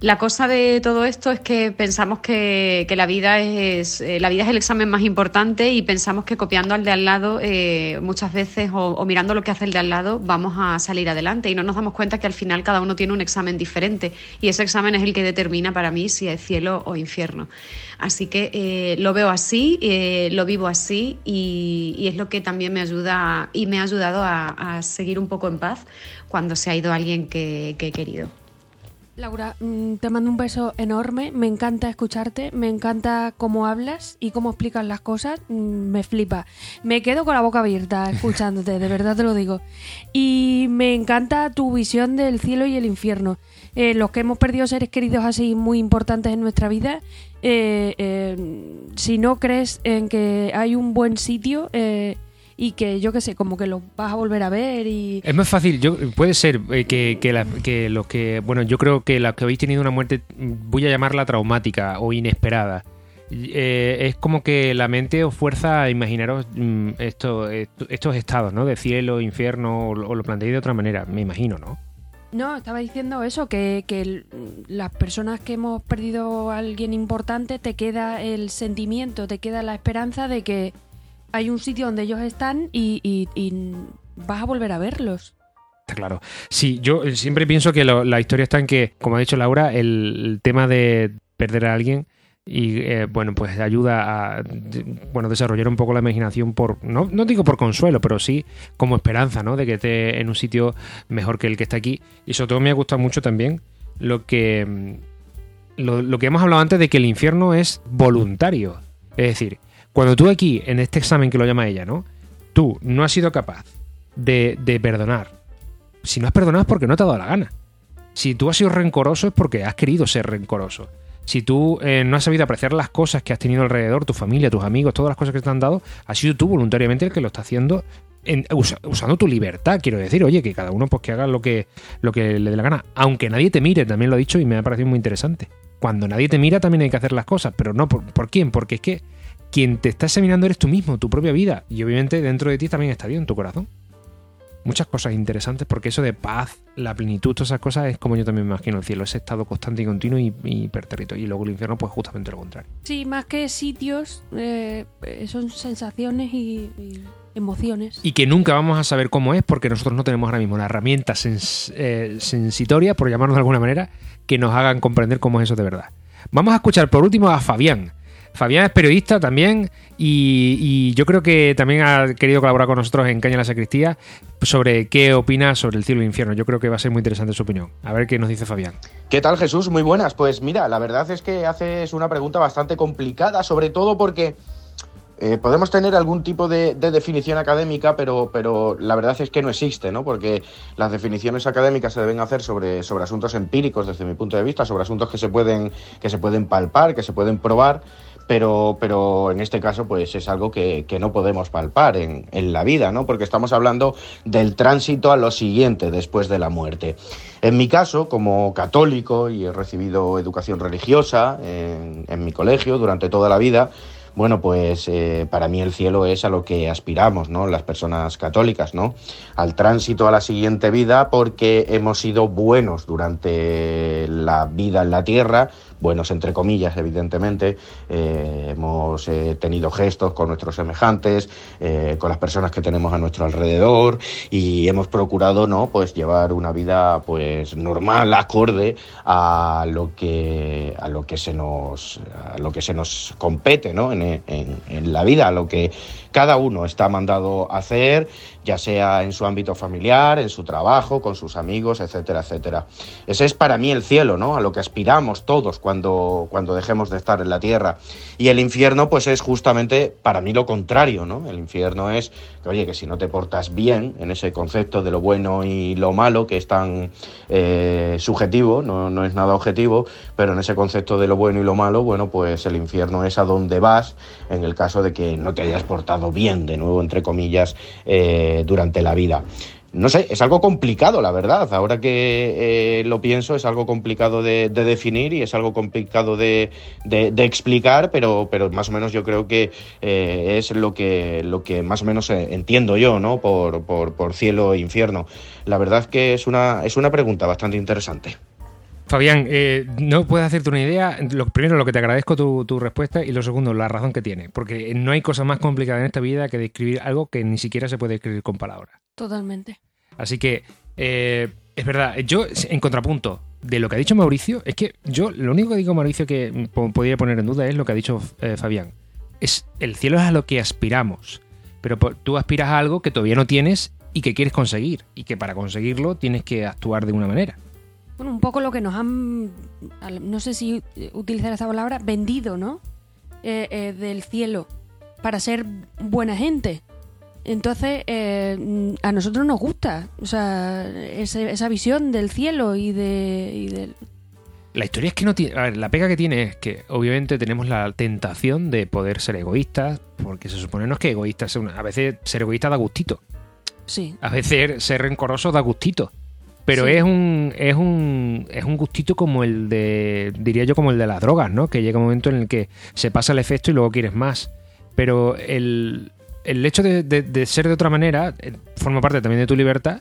La cosa de todo esto es que pensamos que, la, vida es, eh, la vida es el examen más importante y pensamos que copiando al de al lado eh, muchas veces o, mirando lo que hace el de al lado vamos a salir adelante y no nos damos cuenta que al final cada uno tiene un examen diferente y ese examen es el que determina para mí si es cielo o infierno. Así que eh, lo veo así, lo vivo así y, es lo que también me ayuda y me ha ayudado a, seguir un poco en paz cuando se ha ido alguien que he querido. Laura, mm, te mando un beso enorme. Me encanta escucharte, me encanta cómo hablas y cómo explicas las cosas. Mm, Me flipa. Me quedo con la boca abierta *laughs* escuchándote, de verdad te lo digo. Y me encanta tu visión del cielo y el infierno. Eh, los que hemos perdido seres queridos así muy importantes en nuestra vida, eh, eh, si no crees en que hay un buen sitio eh, y que yo qué sé, como que lo vas a volver a ver y... Es más fácil, yo puede ser eh, que, que, la- que los que, bueno, yo creo que los que habéis tenido una muerte, mm, voy a llamarla traumática o inesperada, eh, es como que la mente os fuerza a imaginaros mm, esto- esto- estos estados, ¿no? De cielo, infierno, o, lo- o lo planteáis de otra manera, me imagino, ¿no? No, estaba diciendo eso, que, que las personas que hemos perdido a alguien importante, te queda el sentimiento, te queda la esperanza de que hay un sitio donde ellos están y, vas a volver a verlos. Está claro. Sí, yo eh, siempre pienso que la historia está en que, como ha dicho Laura, el, tema de perder a alguien y eh, bueno, pues ayuda a bueno, desarrollar un poco la imaginación por, no, no digo por consuelo, pero sí como esperanza, ¿no? De que esté en un sitio mejor que el que está aquí. Y sobre todo me ha gustado mucho también lo que mm, lo que hemos hablado antes de que el infierno es voluntario. Es decir, cuando tú aquí, en este examen que lo llama ella, ¿no? Tú no has sido capaz de, perdonar. Si no has perdonado es porque no te ha dado la gana. Si tú has sido rencoroso es porque has querido ser rencoroso. Si tú eh, no has sabido apreciar las cosas que has tenido alrededor, tu familia, tus amigos, todas las cosas que te han dado, has sido tú voluntariamente el que lo está haciendo en- usa- usando tu libertad. Quiero decir, oye, que cada uno pues que haga lo que, lo que le dé la gana. Aunque nadie te mire, también lo he dicho y me ha parecido muy interesante. Cuando nadie te mira también hay que hacer las cosas, pero no, ¿por, ¿por quién? Porque es que quien te está examinando eres tú mismo, tu propia vida. Y obviamente dentro de ti también está Dios, en tu corazón muchas cosas interesantes porque eso de paz, la plenitud, todas esas cosas es como yo también me imagino el cielo, ese estado constante y continuo y, y hiperterrito. Y luego el infierno, pues justamente lo contrario. Sí, más que sitios, eh, son sensaciones y, y emociones. Y que nunca vamos a saber cómo es porque nosotros no tenemos ahora mismo la herramienta sens- eh, sensitoria, por llamarlo de alguna manera, que nos hagan comprender cómo es eso de verdad. Vamos a escuchar por último a Fabián. Fabián es periodista también y, yo creo que también ha querido colaborar con nosotros en Caña la Sacristía sobre qué opina sobre el cielo y el infierno. Yo creo que va a ser muy interesante su opinión. A ver qué nos dice Fabián. ¿Qué tal Jesús? Muy buenas. Pues mira, la verdad es que haces una pregunta bastante complicada, sobre todo porque eh, podemos tener algún tipo de, de definición académica, pero, pero la verdad es que no existe, ¿no? Porque las definiciones académicas se deben hacer sobre, sobre asuntos empíricos desde mi punto de vista, sobre asuntos que se pueden, que se pueden palpar, que se pueden probar. Pero, pero en este caso, pues es algo que, que no podemos palpar en, en la vida, ¿no? Porque estamos hablando del tránsito a lo siguiente después de la muerte. En mi caso, como católico y he recibido educación religiosa en, en mi colegio durante toda la vida, bueno, pues eh, para mí el cielo es a lo que aspiramos, ¿no? Las personas católicas, ¿no? Al tránsito a la siguiente vida porque hemos sido buenos durante la vida en la tierra, buenos entre comillas, evidentemente. Eh, hemos eh, tenido gestos con nuestros semejantes, eh, con las personas que tenemos a nuestro alrededor y hemos procurado, ¿no? Pues llevar una vida, pues normal, acorde a lo que a lo que se nos a lo que se nos compete, ¿no? En, en- en la vida, a lo que cada uno está mandado a hacer, ya sea en su ámbito familiar, en su trabajo, con sus amigos, etcétera, etcétera. Ese es para mí el cielo, ¿no? A lo que aspiramos todos cuando, cuando dejemos de estar en la tierra. Y el infierno, pues es justamente para mí lo contrario, ¿no? El infierno es que, oye, que si no te portas bien en ese concepto de lo bueno y lo malo, que es tan eh, subjetivo, no, no es nada objetivo, pero en ese concepto de lo bueno y lo malo, bueno, pues el infierno es a donde vas en el caso de que no te hayas portado bien, de nuevo, entre comillas, eh, durante la vida. No sé, es algo complicado, la verdad. Ahora que eh, lo pienso, es algo complicado de, de definir y es algo complicado de, explicar, pero, pero más o menos yo creo que eh, es lo que, lo que más o menos entiendo yo, ¿no? Por, por, por cielo e infierno. La verdad que es una, es una pregunta bastante interesante. Fabián, eh, no puedes hacerte una idea. Lo primero, lo que te agradezco tu, tu respuesta y lo segundo, la razón que tiene. Porque no hay cosa más complicada en esta vida que describir algo que ni siquiera se puede escribir con palabras. Totalmente. Así que, eh, es verdad, yo en contrapunto de lo que ha dicho Mauricio, es que yo lo único que digo Mauricio que po- podría poner en duda es lo que ha dicho eh, Fabián. Es, el cielo es a lo que aspiramos, pero tú aspiras a algo que todavía no tienes y que quieres conseguir, y que para conseguirlo tienes que actuar de una manera. Bueno, un poco lo que nos han, no sé si utilizar esta palabra, vendido, ¿no? Eh, eh, del cielo para ser buena gente. Entonces, eh, a nosotros nos gusta, o sea, ese- esa visión del cielo y de, y del- La historia es que no tiene. A ver, la pega que tiene es que obviamente tenemos la tentación de poder ser egoístas, porque se supone no es que egoístas A veces ser egoísta da gustito. Sí. A veces ser rencoroso da gustito. Pero Sí. es un. es un. es un gustito como el de. diría yo como el de las drogas, ¿no? Que llega un momento en el que se pasa el efecto y luego quieres más. Pero el. el hecho de, de- de ser de otra manera eh, forma parte también de tu libertad.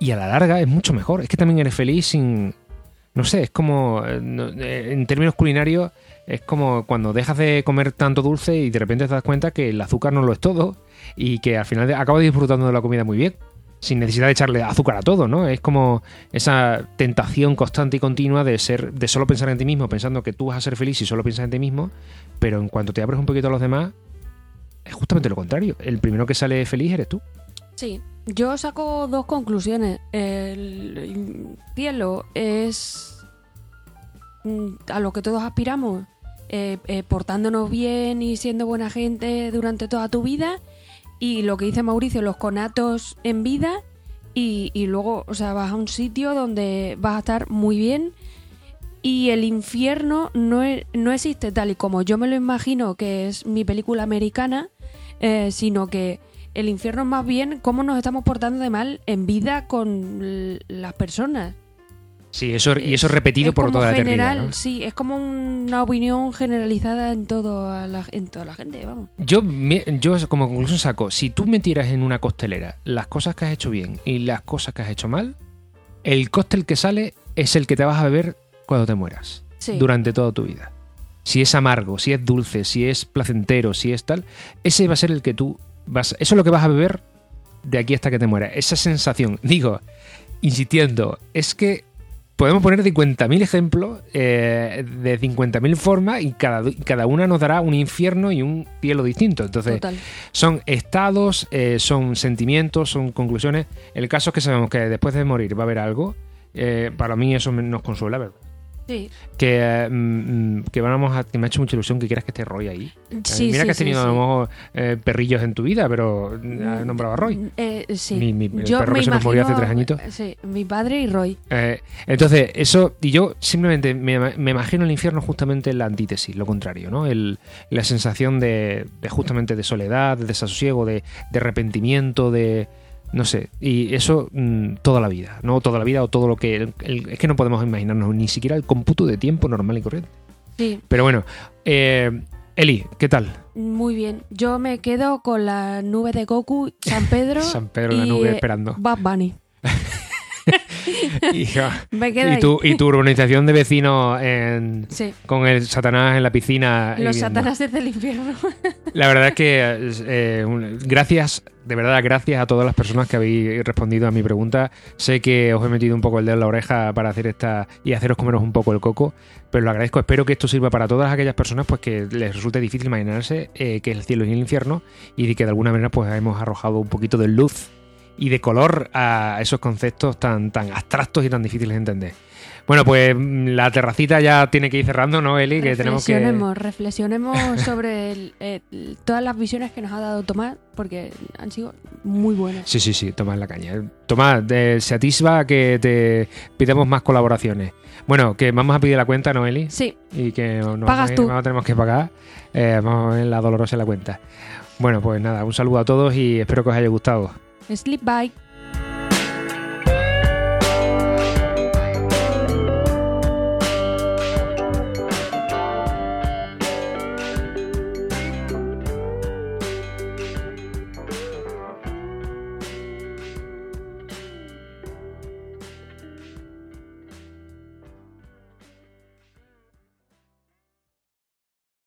Y a la larga es mucho mejor. Es que también eres feliz sin. No sé, es como. eh, eh, en términos culinarios, es como cuando dejas de comer tanto dulce y de repente te das cuenta que el azúcar no lo es todo y que al final acabas disfrutando de la comida muy bien. Sin necesidad de echarle azúcar a todo, ¿no? Es como esa tentación constante y continua de ser, de solo pensar en ti mismo, pensando que tú vas a ser feliz si solo piensas en ti mismo, pero en cuanto te abres un poquito a los demás, es justamente lo contrario. El primero que sale feliz eres tú. Sí, yo saco dos conclusiones. El cielo es mm, a lo que todos aspiramos, eh, eh, portándonos bien y siendo buena gente durante toda tu vida. Y lo que dice Mauricio, los conatos en vida. Y, luego, o sea, vas a un sitio donde vas a estar muy bien. Y el infierno no, e- no existe tal y como yo me lo imagino que es mi película americana, eh, sino que el infierno es más bien cómo nos estamos portando de mal en vida con las personas. Sí, eso, y eso repetido es por toda la general, eternidad. ¿no? sí, es como una opinión generalizada en todo la, en toda la gente, vamos. Yo, yo como conclusión saco, si tú metieras en una costelera las cosas que has hecho bien y las cosas que has hecho mal, el cóctel que sale es el que te vas a beber cuando te mueras, Sí. durante toda tu vida. Si es amargo, si es dulce, si es placentero, si es tal, ese va a ser el que tú vas... Eso es lo que vas a beber de aquí hasta que te mueras. Esa sensación, digo, insistiendo, es que podemos poner 50.000 ejemplos eh, de 50.000 formas y cada, cada una nos dará un infierno y un cielo distinto. Entonces, Total. son estados, eh, son sentimientos, son conclusiones. El caso es que sabemos que después de morir va a haber algo. eh, para mí eso nos consuela, ¿verdad? Sí. Que, eh, mm, mm, que vamos a, que me ha hecho mucha ilusión que quieras que esté Roy ahí. Eh, Sí, Mira sí, que has tenido a lo mejor eh, perrillos en tu vida, pero has nombrado a Roy. Eh, sí. Mi- mi- el Yo perro me que se nos murió hace tres añitos. Sí, mi padre y Roy. Eh, entonces, eso, y yo simplemente me, me imagino el infierno justamente la antítesis, lo contrario, ¿no? El, la sensación de, de justamente de soledad, de desasosiego, de, de arrepentimiento, de. No sé, y eso mm, toda la vida, ¿no? Toda la vida o todo lo que. el- el- es que no podemos imaginarnos ni siquiera el cómputo de tiempo normal y corriente. Sí, Pero bueno, eh, Eli, ¿qué tal? muy bien. Yo me quedo con la nube de Goku, San Pedro. *laughs* San Pedro, la y, nube eh, esperando. Bad Bunny. *laughs* *laughs* Y, tu, y tu urbanización de vecinos en- Sí. con el Satanás en la piscina. Los satanases del infierno. *laughs* La verdad es que eh, gracias, de verdad, gracias a todas las personas que habéis respondido a mi pregunta. Sé que os he metido un poco el dedo en la oreja para hacer esta y haceros comeros un poco el coco, pero lo agradezco. Espero que esto sirva para todas aquellas personas pues que les resulte difícil imaginarse eh, que el cielo y el infierno y que de alguna manera pues hemos arrojado un poquito de luz y de color a esos conceptos tan, tan abstractos y tan difíciles de entender. Bueno, pues mm, la terracita ya tiene que ir cerrando, ¿no, Eli? Que tenemos que... reflexionemos, *laughs* sobre el- el- todas las visiones que nos ha dado Tomás, porque han sido muy buenas. Sí, sí, sí, Tomás la caña. Tomás, eh, se atisba que te pidamos más colaboraciones. Bueno, que vamos a pedir la cuenta, ¿no, Eli? Sí. Y que no, no Pagas tú. tenemos que pagar. Eh, vamos a ver la dolorosa en la cuenta. Bueno, pues nada, un saludo a todos y espero que os haya gustado. Sleep bye.